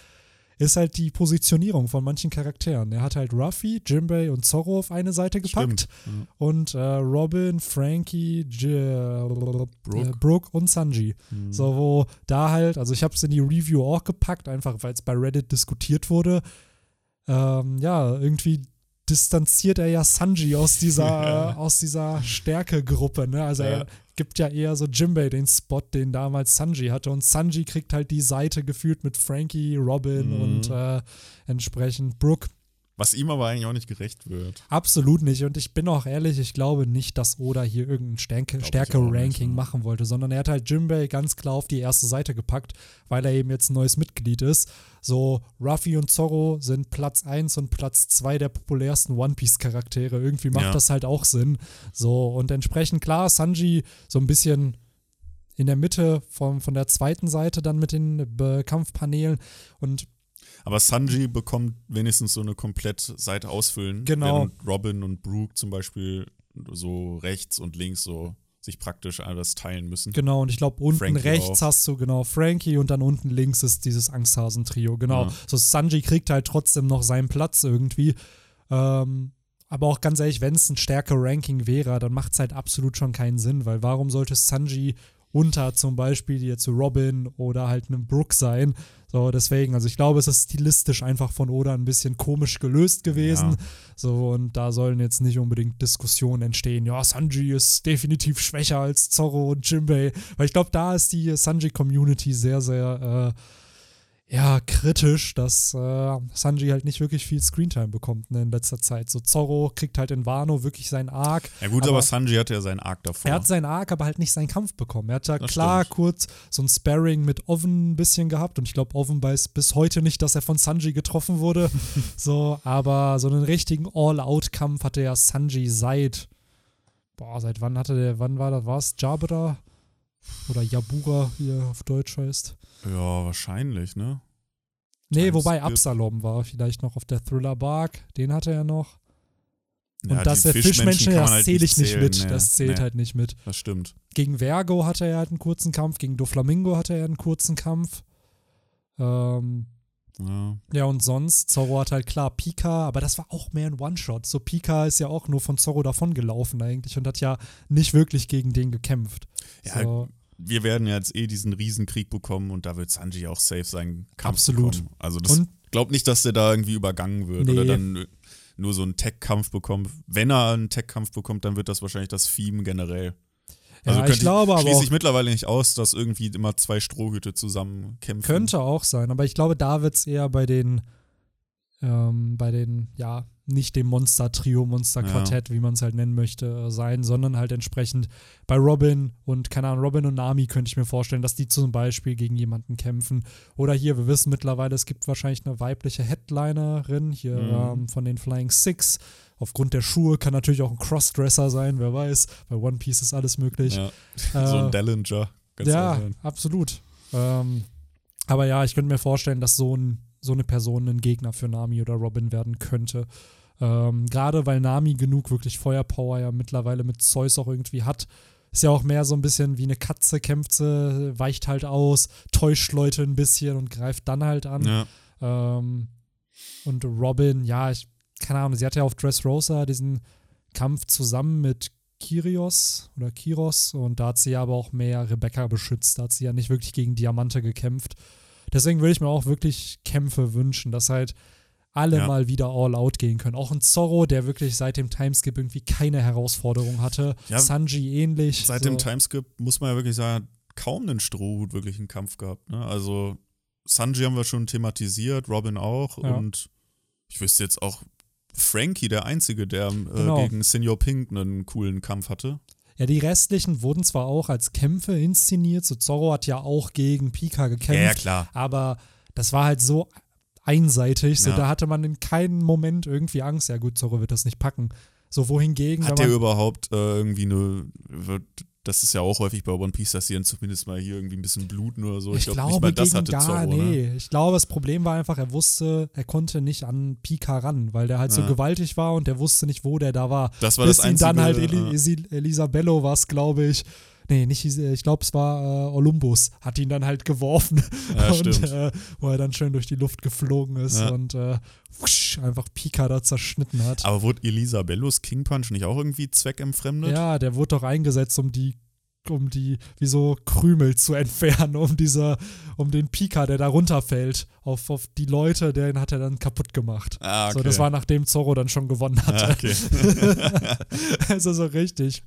ist halt die Positionierung von manchen Charakteren. Er hat halt Ruffy, Jimbei und Zorro auf eine Seite gepackt Stimmt. und äh, Robin, Frankie, J äh, Brooke. Brooke. und Sanji. Mhm. So, wo da halt, also ich habe es in die Review auch gepackt, einfach weil es bei Reddit diskutiert wurde. Ähm, ja, irgendwie distanziert er ja Sanji aus dieser, ja. aus dieser Stärkegruppe. Ne? Also ja. er gibt ja eher so Jimbei den Spot, den damals Sanji hatte. Und Sanji kriegt halt die Seite gefühlt mit Frankie, Robin mhm. und äh, entsprechend Brooke. Was ihm aber eigentlich auch nicht gerecht wird. Absolut nicht. Und ich bin auch ehrlich, ich glaube nicht, dass Oda hier irgendein Stärke-Ranking ne? machen wollte, sondern er hat halt Jimbei ganz klar auf die erste Seite gepackt, weil er eben jetzt ein neues Mitglied ist. So, Ruffy und Zorro sind Platz 1 und Platz 2 der populärsten One Piece-Charaktere. Irgendwie macht ja. das halt auch Sinn. So, und entsprechend klar, Sanji so ein bisschen in der Mitte von, von der zweiten Seite dann mit den Kampfpaneelen und aber Sanji bekommt wenigstens so eine komplett Seite ausfüllen. Genau. Während Robin und Brooke zum Beispiel so rechts und links so sich praktisch alles teilen müssen. Genau, und ich glaube, unten Frankie rechts auch. hast du genau Frankie und dann unten links ist dieses Angsthasen-Trio. Genau. Ja. So Sanji kriegt halt trotzdem noch seinen Platz irgendwie. Ähm, aber auch ganz ehrlich, wenn es ein stärker Ranking wäre, dann macht es halt absolut schon keinen Sinn, weil warum sollte Sanji unter zum Beispiel jetzt Robin oder halt einem Brook sein. So, deswegen, also ich glaube, es ist stilistisch einfach von Oda ein bisschen komisch gelöst gewesen. Ja. So, und da sollen jetzt nicht unbedingt Diskussionen entstehen. Ja, Sanji ist definitiv schwächer als Zorro und Jimbei. Weil ich glaube, da ist die Sanji-Community sehr, sehr äh, ja, kritisch, dass äh, Sanji halt nicht wirklich viel Screentime bekommt ne, in letzter Zeit. So Zorro kriegt halt in Wano wirklich seinen Arc. Ja gut, aber, aber Sanji hatte ja seinen Arc davor. Er hat seinen Arc, aber halt nicht seinen Kampf bekommen. Er hat ja das klar stimmt. kurz so ein Sparring mit Oven ein bisschen gehabt und ich glaube, Oven weiß bis heute nicht, dass er von Sanji getroffen wurde. so, aber so einen richtigen All-Out-Kampf hatte ja Sanji seit, boah, seit wann hatte der, wann war das, war es Jabra? Oder Yabura, wie er auf Deutsch heißt. Ja, wahrscheinlich, ne? Nee, Times wobei Absalom war vielleicht noch auf der Thriller Bark. Den hatte er noch. Und ja, das der Fischmenschen, das halt zähle ich nicht mit. Nee, das zählt nee, halt nicht mit. Das stimmt. Gegen Vergo hatte er halt einen kurzen Kampf, gegen Doflamingo hatte er einen kurzen Kampf. Ähm, ja. ja, und sonst, Zorro hat halt klar Pika, aber das war auch mehr ein One-Shot. So, Pika ist ja auch nur von Zorro davongelaufen eigentlich und hat ja nicht wirklich gegen den gekämpft. Ja, so wir werden ja jetzt eh diesen Riesenkrieg bekommen und da wird Sanji auch safe sein Kampf Absolut. bekommen. Also das glaub nicht, dass der da irgendwie übergangen wird nee. oder dann nur so einen Tech-Kampf bekommt. Wenn er einen Tech-Kampf bekommt, dann wird das wahrscheinlich das Theme generell. Also ja, ich glaube aber schließe ich mittlerweile nicht aus, dass irgendwie immer zwei Strohhüte zusammen kämpfen. Könnte auch sein, aber ich glaube, da wird es eher bei den ähm, bei den, ja, nicht dem Monster-Trio, Monster-Quartett, ja. wie man es halt nennen möchte, äh, sein, sondern halt entsprechend bei Robin und, keine Ahnung, Robin und Nami könnte ich mir vorstellen, dass die zum Beispiel gegen jemanden kämpfen. Oder hier, wir wissen mittlerweile, es gibt wahrscheinlich eine weibliche Headlinerin hier mhm. ähm, von den Flying Six. Aufgrund der Schuhe kann natürlich auch ein Crossdresser sein, wer weiß. Bei One Piece ist alles möglich. Ja. Äh, so ein Dellinger. Ja, absolut. Ähm, aber ja, ich könnte mir vorstellen, dass so ein so eine Person ein Gegner für Nami oder Robin werden könnte. Ähm, Gerade weil Nami genug wirklich Feuerpower ja mittlerweile mit Zeus auch irgendwie hat. Ist ja auch mehr so ein bisschen wie eine Katze, kämpft sie, weicht halt aus, täuscht Leute ein bisschen und greift dann halt an. Ja. Ähm, und Robin, ja, ich, keine Ahnung, sie hatte ja auf Dressrosa diesen Kampf zusammen mit Kyrios oder Kiros und da hat sie ja aber auch mehr Rebecca beschützt. Da hat sie ja nicht wirklich gegen Diamante gekämpft. Deswegen würde ich mir auch wirklich Kämpfe wünschen, dass halt alle ja. mal wieder all out gehen können. Auch ein Zorro, der wirklich seit dem Timeskip irgendwie keine Herausforderung hatte. Ja, Sanji ähnlich. Seit so. dem Timeskip muss man ja wirklich sagen, kaum einen Strohhut wirklich einen Kampf gehabt. Ne? Also Sanji haben wir schon thematisiert, Robin auch. Ja. Und ich wüsste jetzt auch Frankie, der Einzige, der äh, genau. gegen Senior Pink einen coolen Kampf hatte. Ja, die restlichen wurden zwar auch als Kämpfe inszeniert, so Zorro hat ja auch gegen Pika gekämpft, Ja, ja, klar. aber das war halt so einseitig, so Ja. da hatte man in keinem Moment irgendwie Angst, ja gut, Zorro wird das nicht packen. So wohingegen, Hat der überhaupt äh, irgendwie eine. Das ist ja auch häufig bei One Piece, dass sie dann zumindest mal hier irgendwie ein bisschen bluten oder so. ich, glaub, glaube nicht mal das hatte gar, Zorro, ne? nee. Ich glaube, das Problem war einfach, er wusste, er konnte nicht an Pika ran, weil der halt so Ja. gewaltig war und der wusste nicht, wo der da war. Das war Bis das ihn einzige. dann halt Eli äh, Esi- Elisabello war es, glaube ich. Nee, nicht, Isi- ich glaube, es war äh, Olympus, hat ihn dann halt geworfen Ja, und äh, wo er dann schön durch die Luft geflogen ist Ja. und äh, wusch, einfach Pika da zerschnitten hat. aber wurde Elisabellos King Punch nicht auch irgendwie zweckentfremdet? Ja, der wurde doch eingesetzt, um die, um die, wie so Krümel zu entfernen, um dieser, um den Pika, der da runterfällt, auf, auf die Leute, den hat er dann kaputt gemacht. Ah, okay. So, das war nachdem Zorro dann schon gewonnen hatte. ah, okay. also so richtig,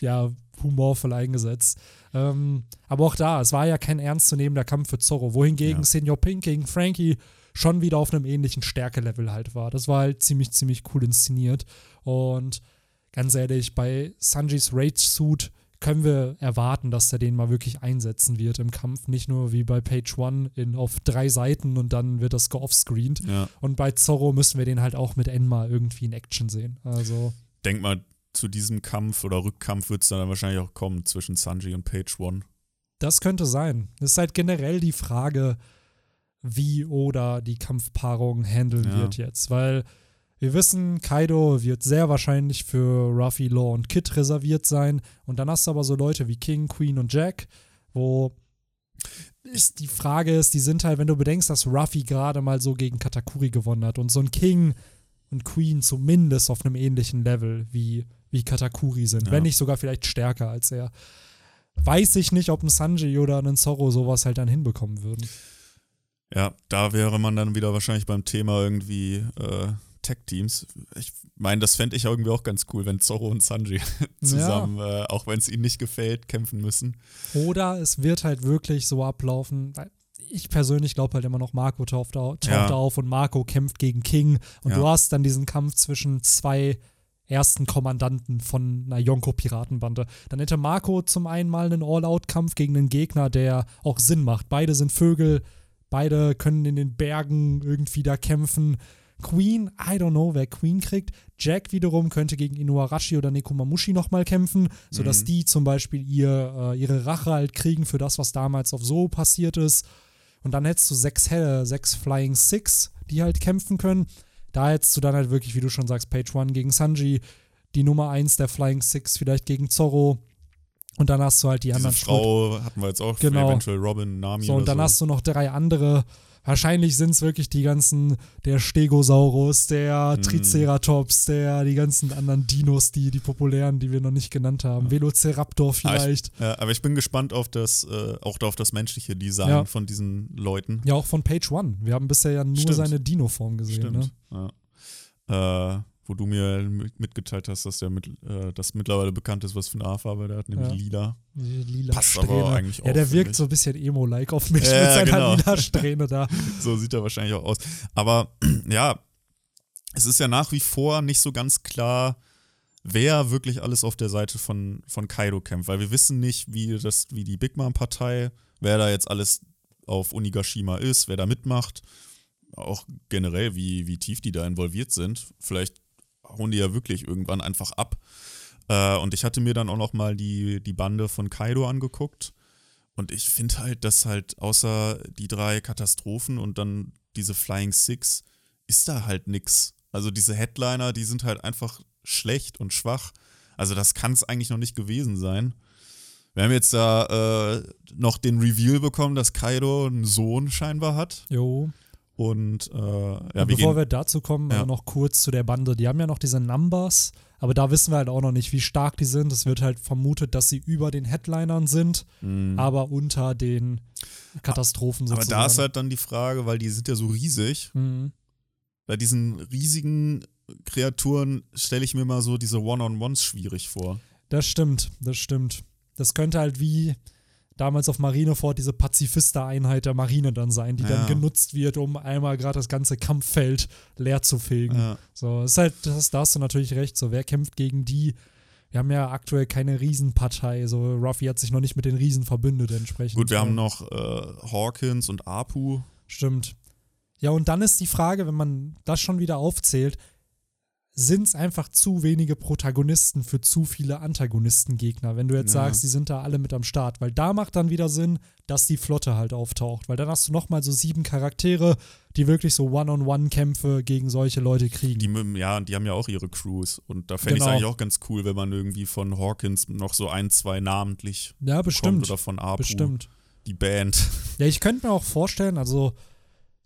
ja, humorvoll eingesetzt. Ähm, aber auch da, es war ja kein ernstzunehmender Kampf für Zorro, wohingegen Ja. Senior Pink gegen Frankie schon wieder auf einem ähnlichen Stärkelevel halt war. Das war halt ziemlich, ziemlich cool inszeniert. Und ganz ehrlich, bei Sanjis Rage Suit können wir erwarten, dass er den mal wirklich einsetzen wird im Kampf. Nicht nur wie bei Page One in, auf drei Seiten und dann wird das geoffscreened. ja. Und bei Zorro müssen wir den halt auch mit Enma irgendwie in Action sehen. Also, Denk mal, zu diesem Kampf oder Rückkampf wird es dann wahrscheinlich auch kommen zwischen Sanji und Page One. das könnte sein. Es ist halt generell die Frage, wie oder die Kampfpaarung handeln Ja. wird jetzt. Weil wir wissen, Kaido wird sehr wahrscheinlich für Ruffy, Law und Kid reserviert sein. Und dann hast du aber so Leute wie King, Queen und Jack, wo ist die Frage ist, die sind halt, wenn du bedenkst, dass Ruffy gerade mal so gegen Katakuri gewonnen hat und so ein King und Queen zumindest auf einem ähnlichen Level wie, wie Katakuri sind, Ja. wenn nicht sogar vielleicht stärker als er. Weiß ich nicht, ob ein Sanji oder ein Zorro sowas halt dann hinbekommen würden. Ja, da wäre man dann wieder wahrscheinlich beim Thema irgendwie äh, Tech-Teams. Ich meine, das fände ich irgendwie auch ganz cool, wenn Zorro und Sanji zusammen, äh, auch wenn es ihnen nicht gefällt, kämpfen müssen. Oder es wird halt wirklich so ablaufen, weil ich persönlich glaube halt immer noch, Marco taucht, au- taucht Ja. auf und Marco kämpft gegen King und Ja. du hast dann diesen Kampf zwischen zwei ersten Kommandanten von einer Yonko-Piratenbande. Dann hätte Marco zum einen mal einen All-Out-Kampf gegen einen Gegner, der auch Sinn macht. Beide sind Vögel, beide können in den Bergen irgendwie da kämpfen. Queen, I don't know, wer Queen kriegt. Jack wiederum könnte gegen Inuarashi oder Nekomamushi nochmal kämpfen, sodass Mhm. die zum Beispiel ihr, äh, ihre Rache halt kriegen für das, was damals auf So passiert ist. Und dann hättest du sechs, Helle, sechs Flying Six, die halt kämpfen können. Da hättest du dann halt wirklich, wie du schon sagst, Page One gegen Sanji, die Nummer eins der Flying Six vielleicht gegen Zorro. Und dann hast du halt die Diese anderen Frau hatten wir jetzt auch, Genau. eventuell Robin, Nami so, und dann so. hast du noch drei andere. Wahrscheinlich sind es wirklich die ganzen, der Stegosaurus, der Mhm. Triceratops, der, die ganzen anderen Dinos, die, die populären, die wir noch nicht genannt haben. Velociraptor Ah, vielleicht. Ja, aber ich bin gespannt auf das, äh, auch auf das menschliche Design Ja. von diesen Leuten. Ja, auch von Page One. Wir haben bisher ja nur Stimmt. seine Dino-Form gesehen. Ne? Stimmt. Ja. Äh, wo du mir mit- mitgeteilt hast, dass der mit, äh, das mittlerweile bekannt ist, was für eine Haarfarbe der hat, nämlich Ja. lila. Lila Passt Strähne. aber eigentlich auch. Ja, der finde wirkt so ein bisschen emo-like auf mich Ja, mit seiner genau. lila Strähne da. So sieht er wahrscheinlich auch aus. Aber ja, es ist ja nach wie vor nicht so ganz klar, wer wirklich alles auf der Seite von, von Kaido kämpft, weil wir wissen nicht, wie, das, wie die Big Mom-Partei, wer da jetzt alles auf Onigashima ist, wer da mitmacht, auch generell, wie, wie tief die da involviert sind. Vielleicht hauen die ja wirklich irgendwann einfach ab. Äh, und ich hatte mir dann auch noch mal die, die Bande von Kaido angeguckt. Und ich finde halt, dass halt außer die drei Katastrophen und dann diese Flying Six ist da halt nix. Also diese Headliner, die sind halt einfach schlecht und schwach. Also das kann es eigentlich noch nicht gewesen sein. Wir haben jetzt da äh, noch den Reveal bekommen, dass Kaido einen Sohn scheinbar hat. Jo. Und äh, ja, Und bevor wir dazu kommen, Ja. äh, noch kurz zu der Bande. Die haben ja noch diese Numbers, aber da wissen wir halt auch noch nicht, wie stark die sind. Es wird halt vermutet, dass sie über den Headlinern sind, Mhm. aber unter den Katastrophen aber sozusagen. da ist halt dann die Frage, weil die sind ja so riesig. Mhm. Bei diesen riesigen Kreaturen stelle ich mir mal so diese One-on-Ones schwierig vor. Das stimmt, das stimmt. Das könnte halt wie damals auf Marineford diese Pazifista-Einheit der Marine dann sein, die Ja. dann genutzt wird, um einmal gerade das ganze Kampffeld leer zu fegen. Ja. So, ist halt, das, da hast du natürlich recht. So, wer kämpft gegen die? wir haben ja aktuell keine Riesenpartei. So, Ruffy hat sich noch nicht mit den Riesen verbündet entsprechend. Gut, wir haben noch äh, Hawkins und Apu. Stimmt. Ja, und dann ist die Frage, wenn man das schon wieder aufzählt, sind es einfach zu wenige Protagonisten für zu viele Antagonistengegner, wenn du jetzt Ja. sagst, die sind da alle mit am Start. Weil da macht dann wieder Sinn, dass die Flotte halt auftaucht. Weil dann hast du nochmal so sieben Charaktere, die wirklich so One-on-One-Kämpfe gegen solche Leute kriegen. Die, ja, die haben ja auch ihre Crews. Und da fände ich es Genau. eigentlich auch ganz cool, wenn man irgendwie von Hawkins noch so ein, zwei namentlich ja, kommt bestimmt. oder von Apu. Bestimmt. Die Band. Ja, ich könnte mir auch vorstellen, also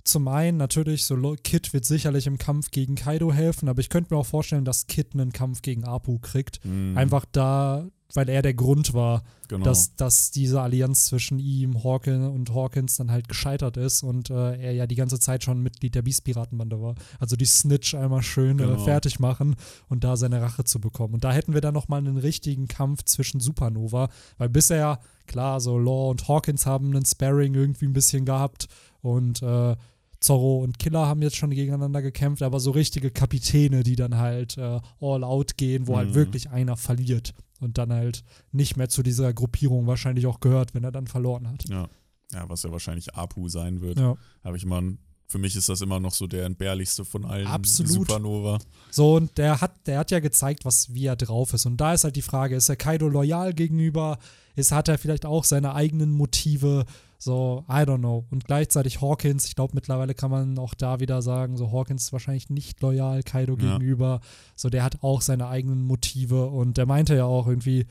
zum einen natürlich, so Kid wird sicherlich im Kampf gegen Kaido helfen, aber ich könnte mir auch vorstellen, dass Kid einen Kampf gegen Apu kriegt. Mhm, Einfach da, weil er der Grund war, genau. dass, dass diese Allianz zwischen ihm, Hawkins und Hawkins dann halt gescheitert ist und äh, er ja die ganze Zeit schon Mitglied der Beast-Piratenbande war. Also die Snitch einmal schön äh, Genau. fertig machen und da seine Rache zu bekommen. Und da hätten wir dann nochmal einen richtigen Kampf zwischen Supernova, weil bisher, klar, so Law und Hawkins haben einen Sparring irgendwie ein bisschen gehabt und äh, Zorro und Killer haben jetzt schon gegeneinander gekämpft, aber so richtige Kapitäne, die dann halt äh, all out gehen, wo halt Mhm. wirklich einer verliert und dann halt nicht mehr zu dieser Gruppierung wahrscheinlich auch gehört, wenn er dann verloren hat. ja. ja, was ja wahrscheinlich Apu sein wird. Ja. Habe ich immer, für mich ist das immer noch so der entbehrlichste von allen Absolut. Supernova. So, und der hat, der hat ja gezeigt, was, wie er drauf ist. Und da ist halt die Frage, ist er Kaido loyal gegenüber? Ist, hat er vielleicht auch seine eigenen Motive? So, I don't know. Und gleichzeitig Hawkins, ich glaube, mittlerweile kann man auch da wieder sagen, so Hawkins ist wahrscheinlich nicht loyal Kaido Ja. gegenüber. So, der hat auch seine eigenen Motive. Und der meinte ja auch irgendwie,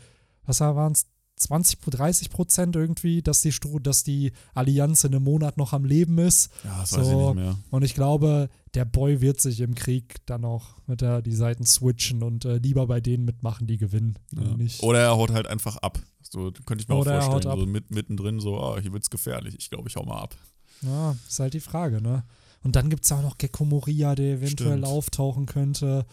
was waren es? 20, 30 Prozent irgendwie, dass die, Stru- dass die Allianz in einem Monat noch am Leben ist. Ja, das So. weiß ich nicht mehr. Und ich glaube, der Boy wird sich im Krieg dann auch mit der, die Seiten switchen und äh, lieber bei denen mitmachen, die gewinnen. Ja. Oder er haut halt einfach ab. So könnte ich mir Oder er auch vorstellen. So mit, mittendrin so, ah, hier wird's gefährlich. Ich glaube, ich hau mal ab. Ja, ist halt die Frage, ne? Und dann gibt es auch noch Gecko Moria, der eventuell Stimmt. auftauchen könnte.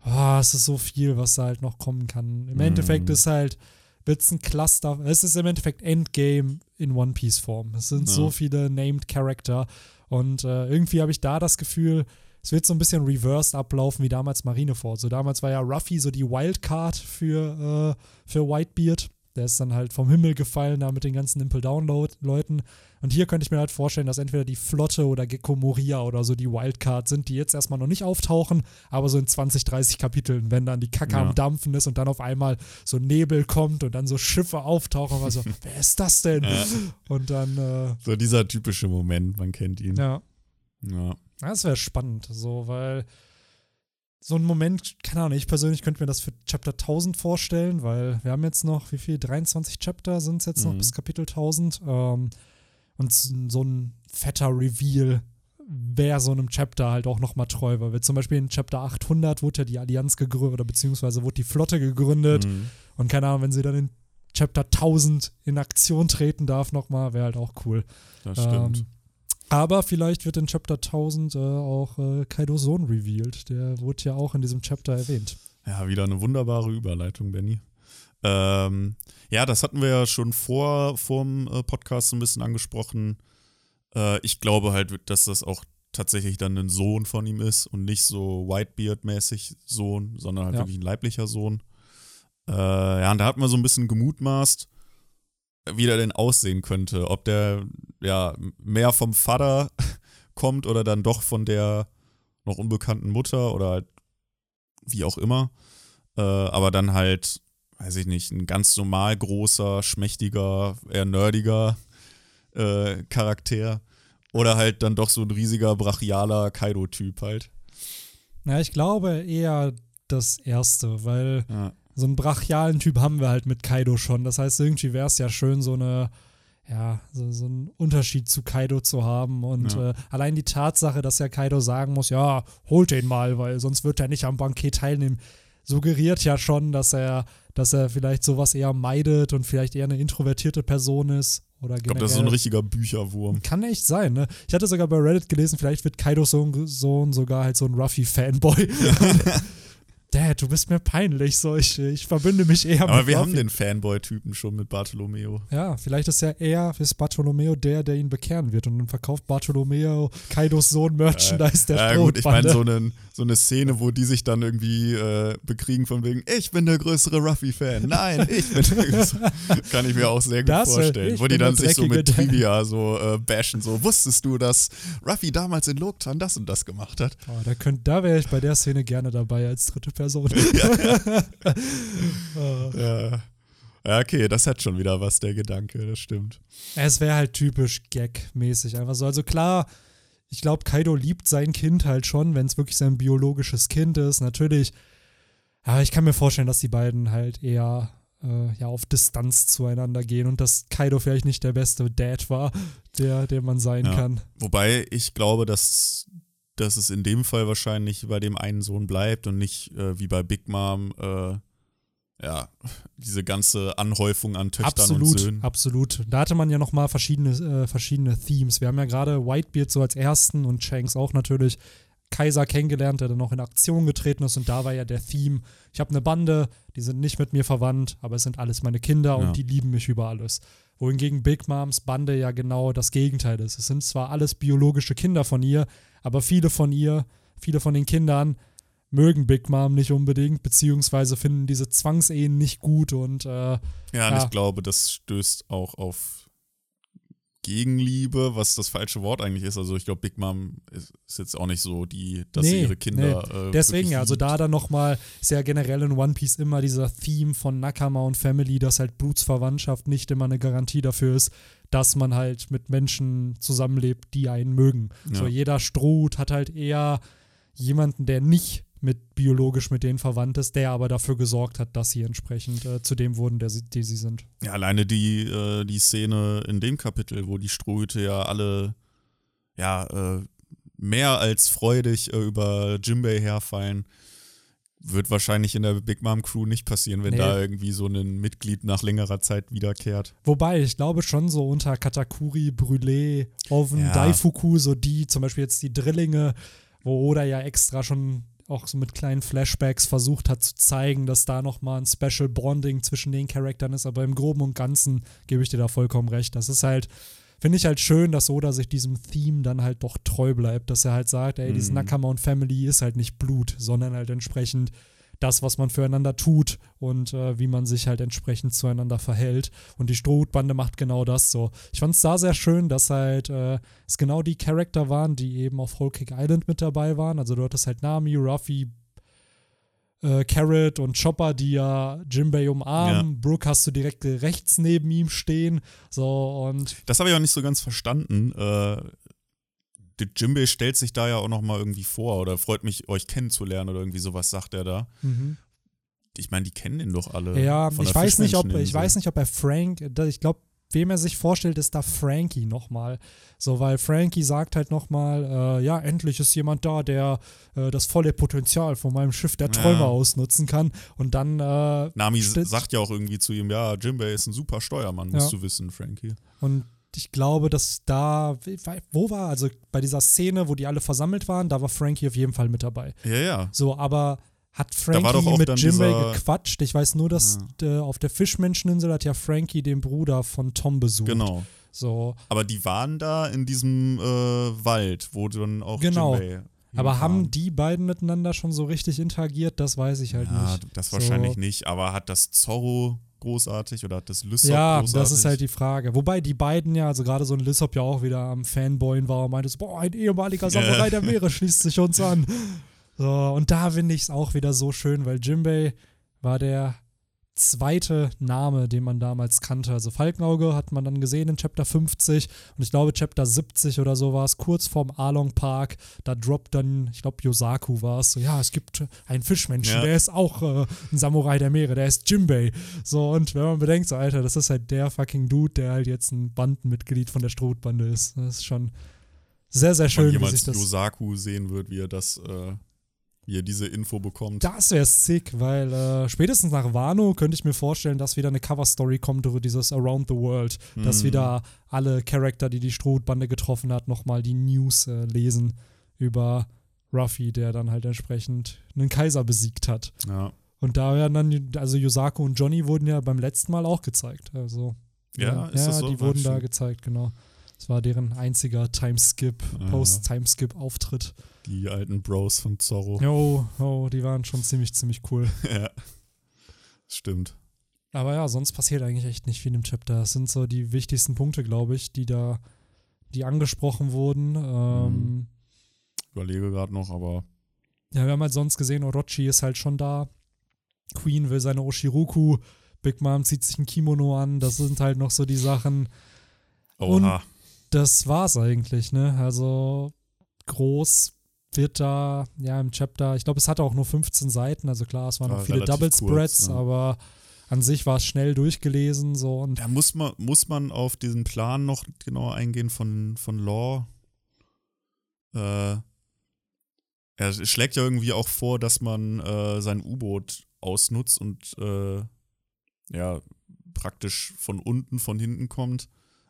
Ah, es ist so viel, was da halt noch kommen kann. Im Mhm. Endeffekt ist halt, wird es ein Cluster, es ist im Endeffekt Endgame in One Piece Form. Es sind Ja. so viele Named Character und äh, irgendwie habe ich da das Gefühl, es wird so ein bisschen reversed ablaufen wie damals Marineford. So damals war ja Ruffy so die Wildcard für, äh, für Whitebeard. Der ist dann halt vom Himmel gefallen, da mit den ganzen Impel-Down-Leuten. Und hier könnte ich mir halt vorstellen, dass entweder die Flotte oder Gecko Moria oder so die Wildcard sind, die jetzt erstmal noch nicht auftauchen, aber so in 20, 30 Kapiteln, wenn dann die Kacke Ja. am Dampfen ist und dann auf einmal so Nebel kommt und dann so Schiffe auftauchen und man so, wer ist das denn? Ja. Und dann, äh, So dieser typische Moment, man kennt ihn. ja, Ja. das wäre spannend, so, weil so ein Moment, keine Ahnung, ich persönlich könnte mir das für Chapter 1000 vorstellen, weil wir haben jetzt noch, wie viel, 23 Chapter sind es jetzt noch Mhm. bis Kapitel 1000 ähm, und so ein fetter Reveal wäre so einem Chapter halt auch nochmal treu, weil wir zum Beispiel in Chapter 800 wurde ja die Allianz gegründet oder beziehungsweise wurde die Flotte gegründet Mhm. und keine Ahnung, wenn sie dann in Chapter 1000 in Aktion treten darf nochmal, wäre halt auch cool. Das stimmt. Aber vielleicht wird in Chapter 1000 äh, auch äh, Kaidos Sohn revealed. Der wurde ja auch in diesem Chapter erwähnt. Ja, wieder eine wunderbare Überleitung, Benny. Ähm, ja, das hatten wir ja schon vor dem äh, Podcast so ein bisschen angesprochen. Äh, ich glaube halt, dass das auch tatsächlich dann ein Sohn von ihm ist und nicht so Whitebeard-mäßig Sohn, sondern halt Ja. wirklich ein leiblicher Sohn. Äh, ja, und da hat man so ein bisschen gemutmaßt, wie der denn aussehen könnte. Ob der ja mehr vom Vater kommt oder dann doch von der noch unbekannten Mutter oder halt wie auch immer. Äh, aber dann halt, weiß ich nicht, ein ganz normal großer, schmächtiger, eher nerdiger äh, Charakter. Oder halt dann doch so ein riesiger, brachialer Kaido-Typ halt. Ja, ich glaube eher das Erste, weil Ja. So einen brachialen Typ haben wir halt mit Kaido schon. Das heißt, irgendwie wäre es ja schön, so eine, ja, so, so einen Unterschied zu Kaido zu haben. Und Ja. äh, allein die Tatsache, dass ja Kaido sagen muss, ja, holt den mal, weil sonst wird er nicht am Bankett teilnehmen, suggeriert ja schon, dass er, dass er vielleicht sowas eher meidet und vielleicht eher eine introvertierte Person ist. Oder Ich glaube, das ist so ein richtiger Bücherwurm. kann echt sein, ne? Ich hatte sogar bei Reddit gelesen, vielleicht wird Kaidos Sohn, Sohn sogar halt so ein Ruffy-Fanboy. Dad, du bist mir peinlich, so ich, ich verbinde mich eher Aber mit wir Ruffy. haben den Fanboy-Typen schon mit Bartolomeo. Ja, vielleicht ist ja er, ist Bartolomeo der, der ihn bekehren wird und dann verkauft Bartolomeo Kaidos Sohn Merchandise der Ja, gut, ich meine, so, eine- so eine Szene, wo die sich dann irgendwie äh, bekriegen von wegen, ich bin der größere Ruffy-Fan. Nein, ich bin der größere. Kann ich mir auch sehr gut Das, äh, vorstellen. Wo die dann sich so mit Trivia so äh, bashen, so, wusstest du, dass Ruffy damals in Loktan das und das gemacht hat? Oh, da könnt, da wäre ich bei der Szene gerne dabei als dritte Person. Oh. Ja. ja, okay, das hat schon wieder was, der Gedanke, das stimmt. Es wäre halt typisch Gag-mäßig einfach so. Also klar, ich glaube, Kaido liebt sein Kind halt schon, wenn es wirklich sein biologisches Kind ist. Natürlich. Aber ich kann mir vorstellen, dass die beiden halt eher äh, ja, auf Distanz zueinander gehen und dass Kaido vielleicht nicht der beste Dad war, der, der man sein Ja. kann. Wobei ich glaube, dass, dass es in dem Fall wahrscheinlich bei dem einen Sohn bleibt und nicht äh, wie bei Big Mom, äh, ja, diese ganze Anhäufung an Töchtern und Absolut, Söhnen. absolut. Da hatte man ja nochmal verschiedene, äh, verschiedene Themes. Wir haben ja gerade Whitebeard so als ersten und Shanks auch natürlich Kaiser kennengelernt, der dann noch in Aktion getreten ist und da war ja der Theme, ich habe eine Bande, die sind nicht mit mir verwandt, aber es sind alles meine Kinder Ja. und die lieben mich über alles. Wohingegen Big Moms Bande ja genau das Gegenteil ist. Es sind zwar alles biologische Kinder von ihr, aber viele von ihr, viele von den Kindern mögen Big Mom nicht unbedingt, beziehungsweise finden diese Zwangsehen nicht gut und äh, Ja, und Ja. ich glaube, das stößt auch auf Gegenliebe, was das falsche Wort eigentlich ist. Also ich glaube, Big Mom ist, jetzt auch nicht so die, dass sie Nee, ihre Kinder. Äh, Deswegen ja, also da dann nochmal, ja generell in One Piece immer dieser Theme von Nakama und Family, dass halt Blutsverwandtschaft nicht immer eine Garantie dafür ist, dass man halt mit Menschen zusammenlebt, die einen mögen. Ja. So jeder Strohhut hat halt eher jemanden, der nicht mit biologisch mit denen verwandt ist, der aber dafür gesorgt hat, dass sie entsprechend äh, zu dem wurden, der sie, die sie sind. Ja, alleine die, äh, die Szene in dem Kapitel, wo die Strohhüte ja alle ja, äh, mehr als freudig äh, über Jimbei herfallen, wird wahrscheinlich in der Big Mom Crew nicht passieren, wenn Nee. da irgendwie so ein Mitglied nach längerer Zeit wiederkehrt. Wobei, ich glaube schon so unter Katakuri, Brûlé, Oven, Ja. Daifuku, so die, zum Beispiel jetzt die Drillinge, wo Oda ja extra schon auch so mit kleinen Flashbacks versucht hat zu zeigen, dass da nochmal ein Special Bonding zwischen den Charakteren ist, aber im Groben und Ganzen gebe ich dir da vollkommen recht. Das ist halt, finde ich halt schön, dass Oda sich diesem Theme dann halt doch treu bleibt, dass er halt sagt, ey, dieses Mhm. Nakama und Family ist halt nicht Blut, sondern halt entsprechend das, was man füreinander tut und äh, wie man sich halt entsprechend zueinander verhält. Und die Strohhutbande macht genau das so. Ich fand es da sehr schön, dass halt äh, es genau die Charakter waren, die eben auf Whole Cake Island mit dabei waren. Also du hattest halt Nami, Ruffy, äh, Carrot und Chopper, die ja Jimbei umarmen. Brooke hast du direkt rechts neben ihm stehen. So und Das habe ich auch nicht so ganz verstanden. Äh, Jimbei stellt sich da ja auch nochmal irgendwie vor oder freut mich, euch kennenzulernen oder irgendwie sowas, sagt er da. mhm. Ich meine, die kennen den doch alle. Ja, ich weiß nicht, ob ich weiß nicht, ob er Frank, ich glaube, wem er sich vorstellt, ist da Frankie nochmal. So, weil Frankie sagt halt nochmal, äh, ja, endlich ist jemand da, der äh, das volle Potenzial von meinem Schiff der Träume Ja. ausnutzen kann. Und dann, äh, Nami sagt ja auch irgendwie zu ihm, ja, Jimbei ist ein super Steuermann, musst Ja. du wissen, Frankie. und ich glaube, dass da, wo war, also bei dieser Szene, wo die alle versammelt waren, da war Frankie auf jeden Fall mit dabei. Ja, ja. So, aber hat Frankie mit Jimbei gequatscht? Ich weiß nur, dass äh, auf der Fischmenscheninsel hat ja Frankie den Bruder von Tom besucht. Genau. So, Aber die waren da in diesem äh, Wald, wo dann auch Genau. Jimbei Aber haben die beiden miteinander schon so richtig interagiert? Das weiß ich halt ja, nicht. das So. wahrscheinlich nicht. Aber hat das Zorro großartig oder hat das Lysop Ja, großartig? das ist halt die Frage. Wobei die beiden ja, also gerade so ein Lissop ja auch wieder am Fanboyen war und meinte so, boah, ein ehemaliger Samurai der Meere schließt sich uns an. So, und da finde ich es auch wieder so schön, weil Jimbei war der zweite Name, den man damals kannte. Also Falkenauge hat man dann gesehen in Chapter 50 und ich glaube Chapter 70 oder so war es, kurz vorm Along Park, da droppt dann, ich glaube Yosaku war es, so ja, es gibt einen Fischmenschen, Ja. der ist auch äh, ein Samurai der Meere, der ist Jimbei. So, und wenn man bedenkt, so Alter, das ist halt der fucking Dude, der halt jetzt ein Bandenmitglied von der Strohbande ist. Das ist schon sehr, sehr Wenn schön, wie jemand sich das... Yosaku sehen wird, wie er das, äh, er diese Info bekommt. Das wäre sick, weil äh, spätestens nach Wano könnte ich mir vorstellen, dass wieder eine Cover-Story kommt über dieses Around the World, dass Mhm. wieder alle Charakter, die die Strohbande getroffen hat, nochmal die News äh, lesen über Ruffy, der dann halt entsprechend einen Kaiser besiegt hat. Ja. Und da werden dann, also Yosako und Johnny wurden ja beim letzten Mal auch gezeigt. Also, Ja, ist das so? die wurden da gezeigt, genau. Das war deren einziger Timeskip, Ja. Die alten Bros von Zorro. Jo, oh, die waren schon ziemlich, ziemlich cool. Ja. Stimmt. Aber ja, sonst passiert eigentlich echt nicht viel im Chapter. Das sind so die wichtigsten Punkte, glaube ich, die da, die angesprochen wurden. Ähm, Mhm. Überlege gerade noch, aber Ja, wir haben halt sonst gesehen, Orochi ist halt schon da. Queen will seine Oshiruku. Big Mom zieht sich ein Kimono an. Das sind halt noch so die Sachen. oha. Das war's eigentlich, ne? Also groß wird da, ja, im Chapter, ich glaube, es hatte auch nur 15 Seiten. Also klar, es waren War noch viele Double kurz, Spreads, ja. aber an sich war es schnell durchgelesen. So und Da muss man, muss man auf diesen Plan noch genauer eingehen von, von Law. Äh, er schlägt ja irgendwie auch vor, dass man äh, sein U-Boot ausnutzt und äh, ja, praktisch von unten, von hinten kommt.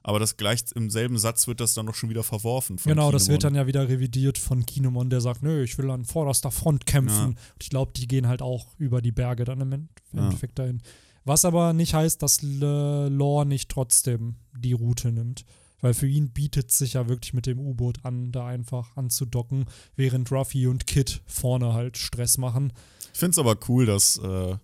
Aber das gleich im selben Satz wird das dann noch schon wieder verworfen. Genau, das Kinemon. wird dann ja wieder revidiert von Kinemon, der sagt, nö, ich will an vorderster Front kämpfen. Ja. Und ich glaube, die gehen halt auch über die Berge dann im End- im Ja. Endeffekt dahin. Was aber nicht heißt, dass Lore nicht trotzdem die Route nimmt. Weil für ihn bietet sich ja wirklich mit dem U-Boot an, da einfach anzudocken, während Ruffy und Kid vorne halt Stress machen. Ich finde es aber cool, dass äh,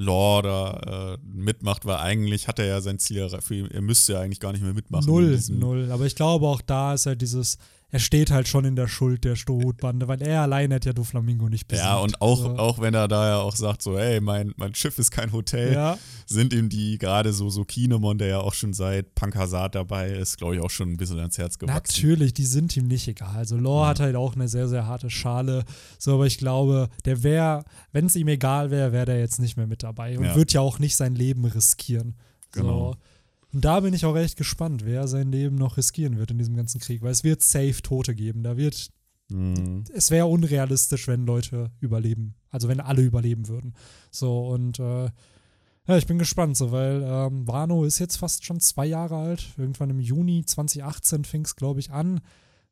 Law da äh, mitmacht, weil eigentlich hat er ja sein Ziel erreicht. Er müsste ja eigentlich gar nicht mehr mitmachen. null, null. Aber ich glaube, auch da ist halt dieses, er steht halt schon in der Schuld der Strohhutbande, weil er allein hat ja Doflamingo nicht besiegt. Ja, und auch, So. auch wenn er da ja auch sagt, so, hey, mein, mein Schiff ist kein Hotel, Ja, sind ihm die gerade so, so Kinemon, der ja auch schon seit Pankasat dabei ist, glaube ich, auch schon ein bisschen ans Herz gewachsen. Natürlich, die sind ihm nicht egal. Also Lore hat halt auch eine sehr, sehr harte Schale. So, aber ich glaube, der wäre, wenn es ihm egal wäre, wäre der jetzt nicht mehr mit dabei und Ja. wird ja auch nicht sein Leben riskieren. Genau. So. Und da bin ich auch echt gespannt, wer sein Leben noch riskieren wird in diesem ganzen Krieg, weil es wird safe Tote geben. Da wird, Mhm. es wäre unrealistisch, wenn Leute überleben. Also wenn alle überleben würden. So, und äh, ja, ich bin gespannt, so, weil ähm, Wano ist jetzt fast schon zwei Jahre alt. Irgendwann im Juni 2018 fing es, glaube ich, an.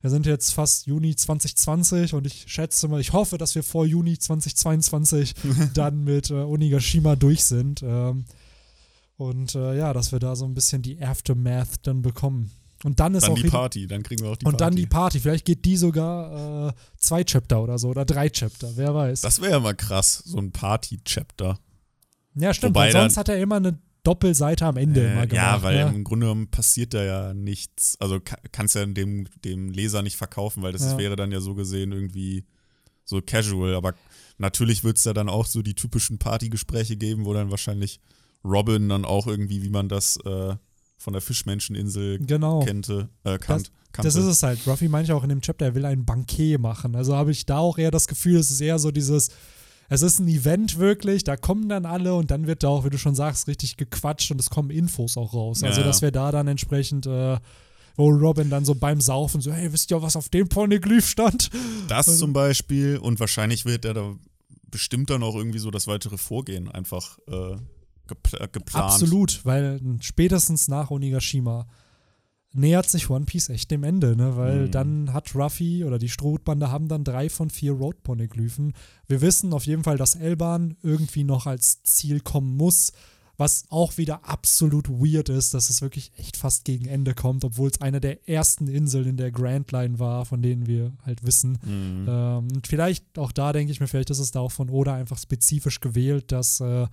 Wir sind jetzt fast Juni 2020 und ich schätze mal, ich hoffe, dass wir vor Juni 2022 dann mit äh, Onigashima durch sind. Ähm, und äh, ja, dass wir da so ein bisschen die Aftermath dann bekommen. Und dann ist Dann auch die Party, dann kriegen wir auch die und Party. dann die Party. Vielleicht geht die sogar äh, zwei Chapter oder so oder drei Chapter, wer weiß. Das wäre ja mal krass, so ein Party-Chapter. ja, stimmt, wobei weil sonst hat er immer eine Doppelseite am Ende immer Äh, gemacht. ja, weil ne? im Grunde genommen passiert da ja nichts. Also ka- kannst ja dem, dem Leser nicht verkaufen, weil das Ja. wäre dann ja so gesehen irgendwie so casual. Aber natürlich wird es ja dann auch so die typischen Partygespräche geben, wo dann wahrscheinlich Robin dann auch irgendwie, wie man das äh, von der Fischmenscheninsel Genau. kennte, äh, kannt, kannte. Das ist es halt. Ruffy meinte auch in dem Chapter, er will ein Banket machen. Also habe ich da auch eher das Gefühl, es ist eher so dieses, es ist ein Event wirklich, da kommen dann alle und dann wird da auch, wie du schon sagst, richtig gequatscht und es kommen Infos auch raus. Also, Ja, ja. dass wir da dann entsprechend, äh, wo Robin dann so beim Saufen so, hey, wisst ihr, was auf dem Poneglyph stand? Das Also- zum Beispiel und wahrscheinlich wird er da bestimmt dann auch irgendwie so das weitere Vorgehen einfach äh, gepl geplant. Absolut, weil spätestens nach Onigashima nähert sich One Piece echt dem Ende, ne? weil Mhm. dann hat Ruffy oder die Strohbande haben dann drei von vier Road-Poneglyphen. Wir wissen auf jeden Fall, dass Elban irgendwie noch als Ziel kommen muss, was auch wieder absolut weird ist, dass es wirklich echt fast gegen Ende kommt, obwohl es eine der ersten Inseln in der Grand Line war, von denen wir halt wissen. Mhm. Ähm, und vielleicht auch da denke ich mir, vielleicht ist es da auch von Oda einfach spezifisch gewählt, dass äh,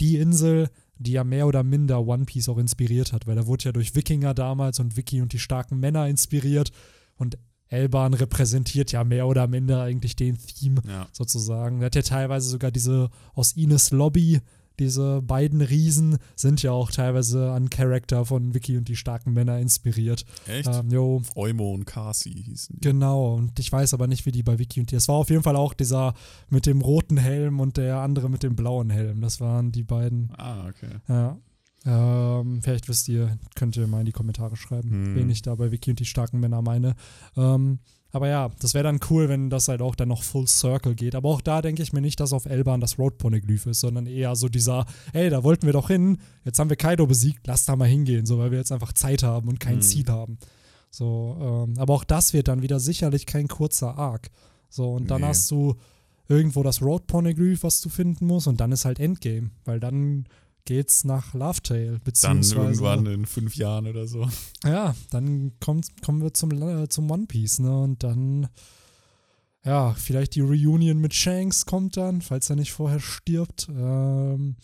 die Insel, die ja mehr oder minder One Piece auch inspiriert hat, weil er wurde ja durch Wikinger damals und Wiki und die starken Männer inspiriert und Elban repräsentiert ja mehr oder minder eigentlich den Theme Ja. sozusagen. Er hat ja teilweise sogar diese aus Ines Lobby, diese beiden Riesen sind ja auch teilweise an Charakter von Wiki und die starken Männer inspiriert. Echt? Ähm, jo, Eumo und Kasi hießen die. Genau, und ich weiß aber nicht, wie die bei Wiki und die. Es war auf jeden Fall auch dieser mit dem roten Helm und der andere mit dem blauen Helm. Das waren die beiden. Ah, okay. Ja. Ähm, vielleicht wisst ihr, könnt ihr mal in die Kommentare schreiben, Hm. wen ich da bei Wiki und die starken Männer meine. Ähm, aber ja, das wäre dann cool, wenn das halt auch dann noch Full Circle geht. Aber auch da denke ich mir nicht, dass auf Elban das Road Poneglyph ist, sondern eher so dieser, hey, da wollten wir doch hin, jetzt haben wir Kaido besiegt, lass da mal hingehen, so weil wir jetzt einfach Zeit haben und kein Hm. Ziel haben. So, ähm, aber auch das wird dann wieder sicherlich kein kurzer Arc. So, und dann Nee. hast du irgendwo das Road Poneglyph, was du finden musst, und dann ist halt Endgame, weil dann geht's nach Love Tale, Dann beziehungsweise. irgendwann in fünf Jahren oder so. Ja, dann kommt, kommen wir zum, äh, zum One Piece, ne? Und dann, ja, vielleicht die Reunion mit Shanks kommt dann, falls er nicht vorher stirbt. Ähm,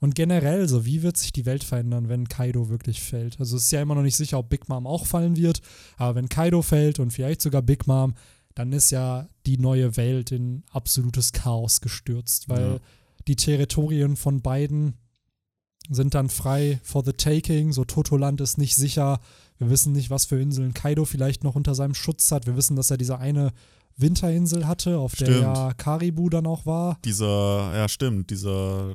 und generell, so, wie wird sich die Welt verändern, wenn Kaido wirklich fällt? Also es ist ja immer noch nicht sicher, ob Big Mom auch fallen wird, aber wenn Kaido fällt und vielleicht sogar Big Mom, dann ist ja die neue Welt in absolutes Chaos gestürzt, weil Ja. die Territorien von beiden sind dann frei for the taking. So Totoland ist nicht sicher. Wir wissen nicht, was für Inseln Kaido vielleicht noch unter seinem Schutz hat. Wir wissen, dass er diese eine Winterinsel hatte, auf der Stimmt. ja Karibu dann auch war. Dieser, ja stimmt, dieser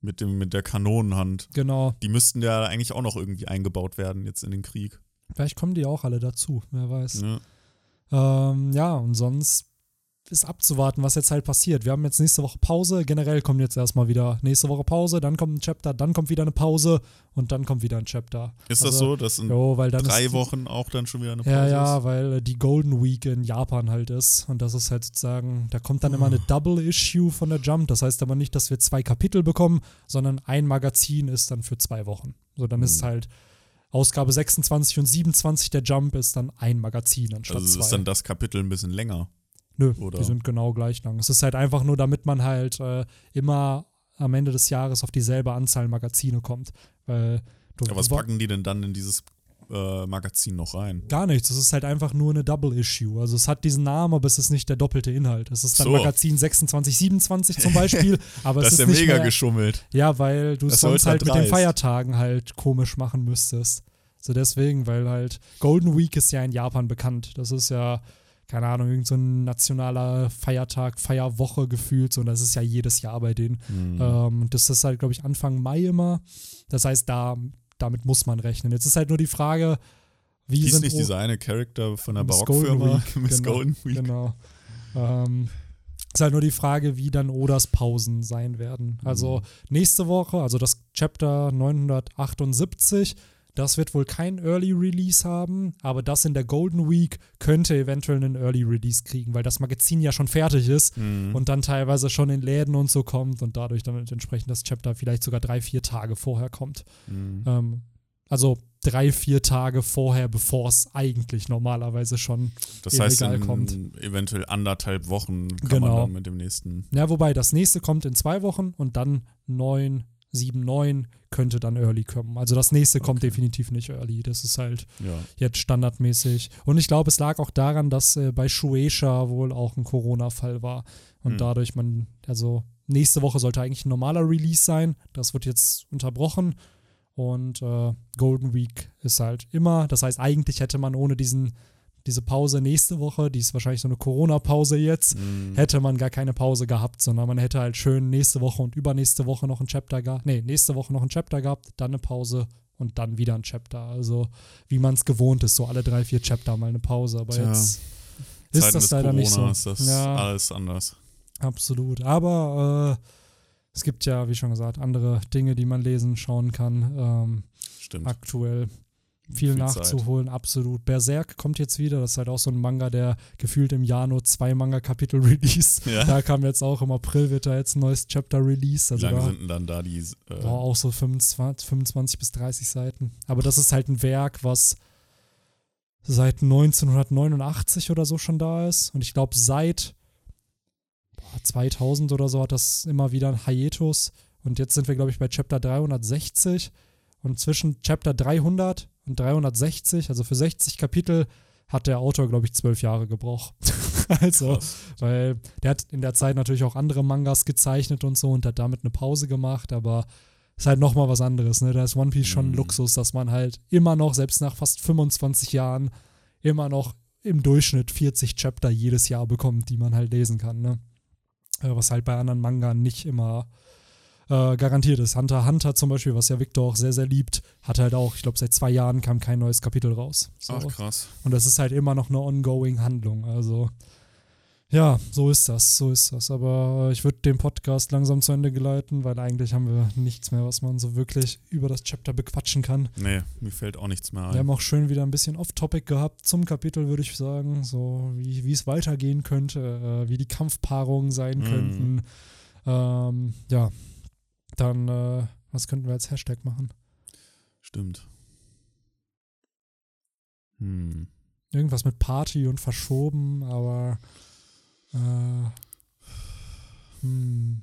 mit dem, mit der Kanonenhand. Genau. Die müssten ja eigentlich auch noch irgendwie eingebaut werden jetzt in den Krieg. Vielleicht kommen die auch alle dazu, wer weiß. Ne? Ähm, ja, und sonst ist abzuwarten, was jetzt halt passiert. Wir haben jetzt nächste Woche Pause. Generell kommt jetzt erstmal wieder nächste Woche Pause, dann kommt ein Chapter, dann kommt wieder eine Pause und dann kommt wieder ein Chapter. Ist das Also, so, dass in Jo, drei ist, Wochen auch dann schon wieder eine Pause Ja, ja, ist? weil äh, die Golden Week in Japan halt ist. Und das ist halt sozusagen, da kommt dann immer eine Double-Issue von der Jump. Das heißt aber nicht, dass wir zwei Kapitel bekommen, sondern ein Magazin ist dann für zwei Wochen. So, dann ist Mhm. halt Ausgabe 26 und 27 der Jump ist dann ein Magazin anstatt Also zwei. ist dann das Kapitel ein bisschen länger. Nö, oder- die sind genau gleich lang. Es ist halt einfach nur, damit man halt äh, immer am Ende des Jahres auf dieselbe Anzahl Magazine kommt. Weil du, Ja, was wa- packen die denn dann in dieses äh, Magazin noch rein? Gar nichts. Es ist halt einfach nur eine Double Issue. Also es hat diesen Namen, aber es ist nicht der doppelte Inhalt. Es ist dann So. Magazin 26, 27 zum Beispiel, aber das es ist ist ja mega mehr, geschummelt. Ja, weil du es sonst sollte halt mit den. Feiertagen halt komisch machen müsstest. So deswegen, weil halt Golden Week ist ja in Japan bekannt. Das ist ja, keine Ahnung, irgend so ein nationaler Feiertag, Feierwoche gefühlt. So, und das ist ja jedes Jahr bei denen. Hm. Ähm, das ist halt, glaube ich, Anfang Mai immer. Das heißt, da, damit muss man rechnen. Jetzt ist halt nur die Frage, wie Hieß sind nicht dieser eine Charakter von der Barockfirma, Miss genau, Golden Week? Genau. Ähm, ist halt nur die Frage, wie dann Odas Pausen sein werden. Also Mhm. nächste Woche, also das Chapter 978, das wird wohl kein Early Release haben, aber das in der Golden Week könnte eventuell einen Early Release kriegen, weil das Magazin ja schon fertig ist Mhm. und dann teilweise schon in Läden und so kommt und dadurch dann entsprechend das Chapter vielleicht sogar drei, vier Tage vorher kommt. Mhm. Ähm, also drei, vier Tage vorher, bevor es eigentlich normalerweise schon Das heißt, in kommt. eventuell anderthalb Wochen kann Genau. man dann mit dem nächsten. Ja, wobei das nächste kommt in zwei Wochen und dann 9, 7, 9 könnte dann Early kommen. Also das nächste kommt Okay. definitiv nicht Early. Das ist halt Ja. jetzt standardmäßig. Und ich glaube, es lag auch daran, dass äh, bei Shueisha wohl auch ein Corona-Fall war. Und Hm. dadurch man, also nächste Woche sollte eigentlich ein normaler Release sein. Das wird jetzt unterbrochen. Und äh, Golden Week ist halt immer. Das heißt, eigentlich hätte man ohne diesen, diese Pause nächste Woche, die ist wahrscheinlich so eine Corona-Pause jetzt, Mhm. hätte man gar keine Pause gehabt, sondern man hätte halt schön nächste Woche und übernächste Woche noch ein Chapter gehabt. Nee, nächste Woche noch ein Chapter gehabt, dann eine Pause und dann wieder ein Chapter. Also wie man es gewohnt ist, so alle drei, vier Chapter mal eine Pause. Aber Tja, jetzt Zeiten ist das leider Corona nicht so. ist das Ja. alles anders. Absolut. Aber äh, es gibt ja, wie schon gesagt, andere Dinge, die man lesen, schauen kann. Ähm, Stimmt. aktuell viel, Viel nachzuholen, absolut. Berserk kommt jetzt wieder, das ist halt auch so ein Manga, der gefühlt im Jahr nur zwei Manga-Kapitel released. Ja. Da kam jetzt auch im April wird da jetzt ein neues Chapter released. Wie Also lange da sind denn dann da die. Äh, war auch so 25, 25 bis 30 Seiten. Aber das ist halt ein Werk, was seit 1989 oder so schon da ist. Und ich glaube, seit boah, 2000 oder so hat das immer wieder ein Hiatus. Und jetzt sind wir, glaube ich, bei Chapter 360. Und zwischen Chapter 300 und 360, also für 60 Kapitel, hat der Autor, glaube ich, zwölf Jahre gebraucht. also, krass. weil der hat in der Zeit natürlich auch andere Mangas gezeichnet und so und hat damit eine Pause gemacht, aber ist halt nochmal was anderes, ne? Da ist One Piece schon ein Mhm. Luxus, dass man halt immer noch, selbst nach fast 25 Jahren, immer noch im Durchschnitt 40 Chapter jedes Jahr bekommt, die man halt lesen kann, ne? Äh, Was halt bei anderen Manga nicht immer äh, garantiert ist. Hunter Hunter zum Beispiel, was ja Victor auch sehr, sehr liebt, hat halt auch, ich glaube, seit zwei Jahren kam kein neues Kapitel raus. So. Ach, krass. Und das ist halt immer noch eine ongoing Handlung. Also, Ja, so ist das, so ist das. Aber ich würde den Podcast langsam zu Ende geleiten, weil eigentlich haben wir nichts mehr, was man so wirklich über das Chapter bequatschen kann. Nee, mir fällt auch nichts mehr ein. Wir haben auch schön wieder ein bisschen Off-Topic gehabt zum Kapitel, würde ich sagen. So wie, wie es weitergehen könnte, äh, wie die Kampfpaarungen sein Mhm. könnten. Ähm, ja, dann, äh, was könnten wir als Hashtag machen? Stimmt. Hm. Irgendwas mit Party und verschoben, aber äh, hm,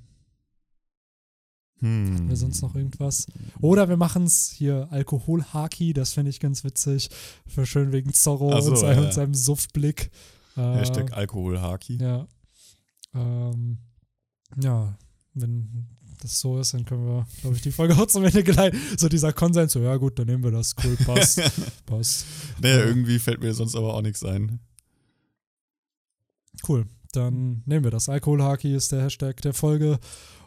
Hm. haben wir sonst noch irgendwas? Oder wir machen es hier Alkohol-Haki, das finde ich ganz witzig. Für schön wegen Zorro so, und, seinem, ja. und seinem Suftblick. Äh, Hashtag Alkoholhaki. Ja. Ähm, ja, wenn das so ist, dann können wir, glaube ich, die Folge auch zum Ende geleiten. So dieser Konsens, so, ja gut, dann nehmen wir das. Cool, passt. passt. Naja, irgendwie fällt mir sonst aber auch nichts ein. Cool. Dann nehmen wir das. Alkoholhaki ist der Hashtag der Folge.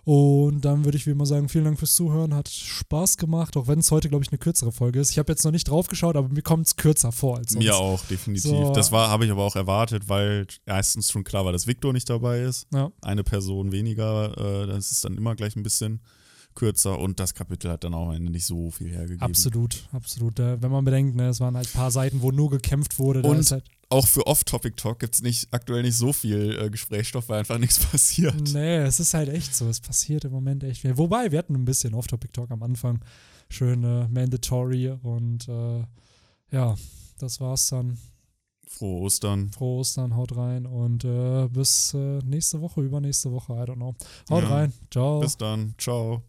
Und dann würde ich wie immer sagen, vielen Dank fürs Zuhören. Hat Spaß gemacht, auch wenn es heute, glaube ich, eine kürzere Folge ist. Ich habe jetzt noch nicht drauf geschaut, aber mir kommt es kürzer vor als sonst. Mir auch, definitiv. So. Das war, habe ich aber auch erwartet, weil erstens schon klar war, dass Victor nicht dabei ist. Ja. Eine Person weniger, äh, das ist dann immer gleich ein bisschen kürzer und das Kapitel hat dann auch am Ende nicht so viel hergegeben. Absolut, absolut. Äh, wenn man bedenkt, ne, es waren halt ein paar Seiten, wo nur gekämpft wurde. Und halt, Auch für Off-Topic-Talk gibt es nicht, aktuell nicht so viel äh, Gesprächsstoff, weil einfach nichts passiert. Nee, es ist halt echt so. Es passiert im Moment echt viel. Wobei, wir hatten ein bisschen Off-Topic-Talk am Anfang. Schön äh, mandatory und äh, ja, das war's dann. Frohe Ostern. Frohe Ostern, haut rein und äh, bis äh, nächste Woche, übernächste Woche, I don't know. Haut Ja. rein. Ciao. Bis dann. Ciao.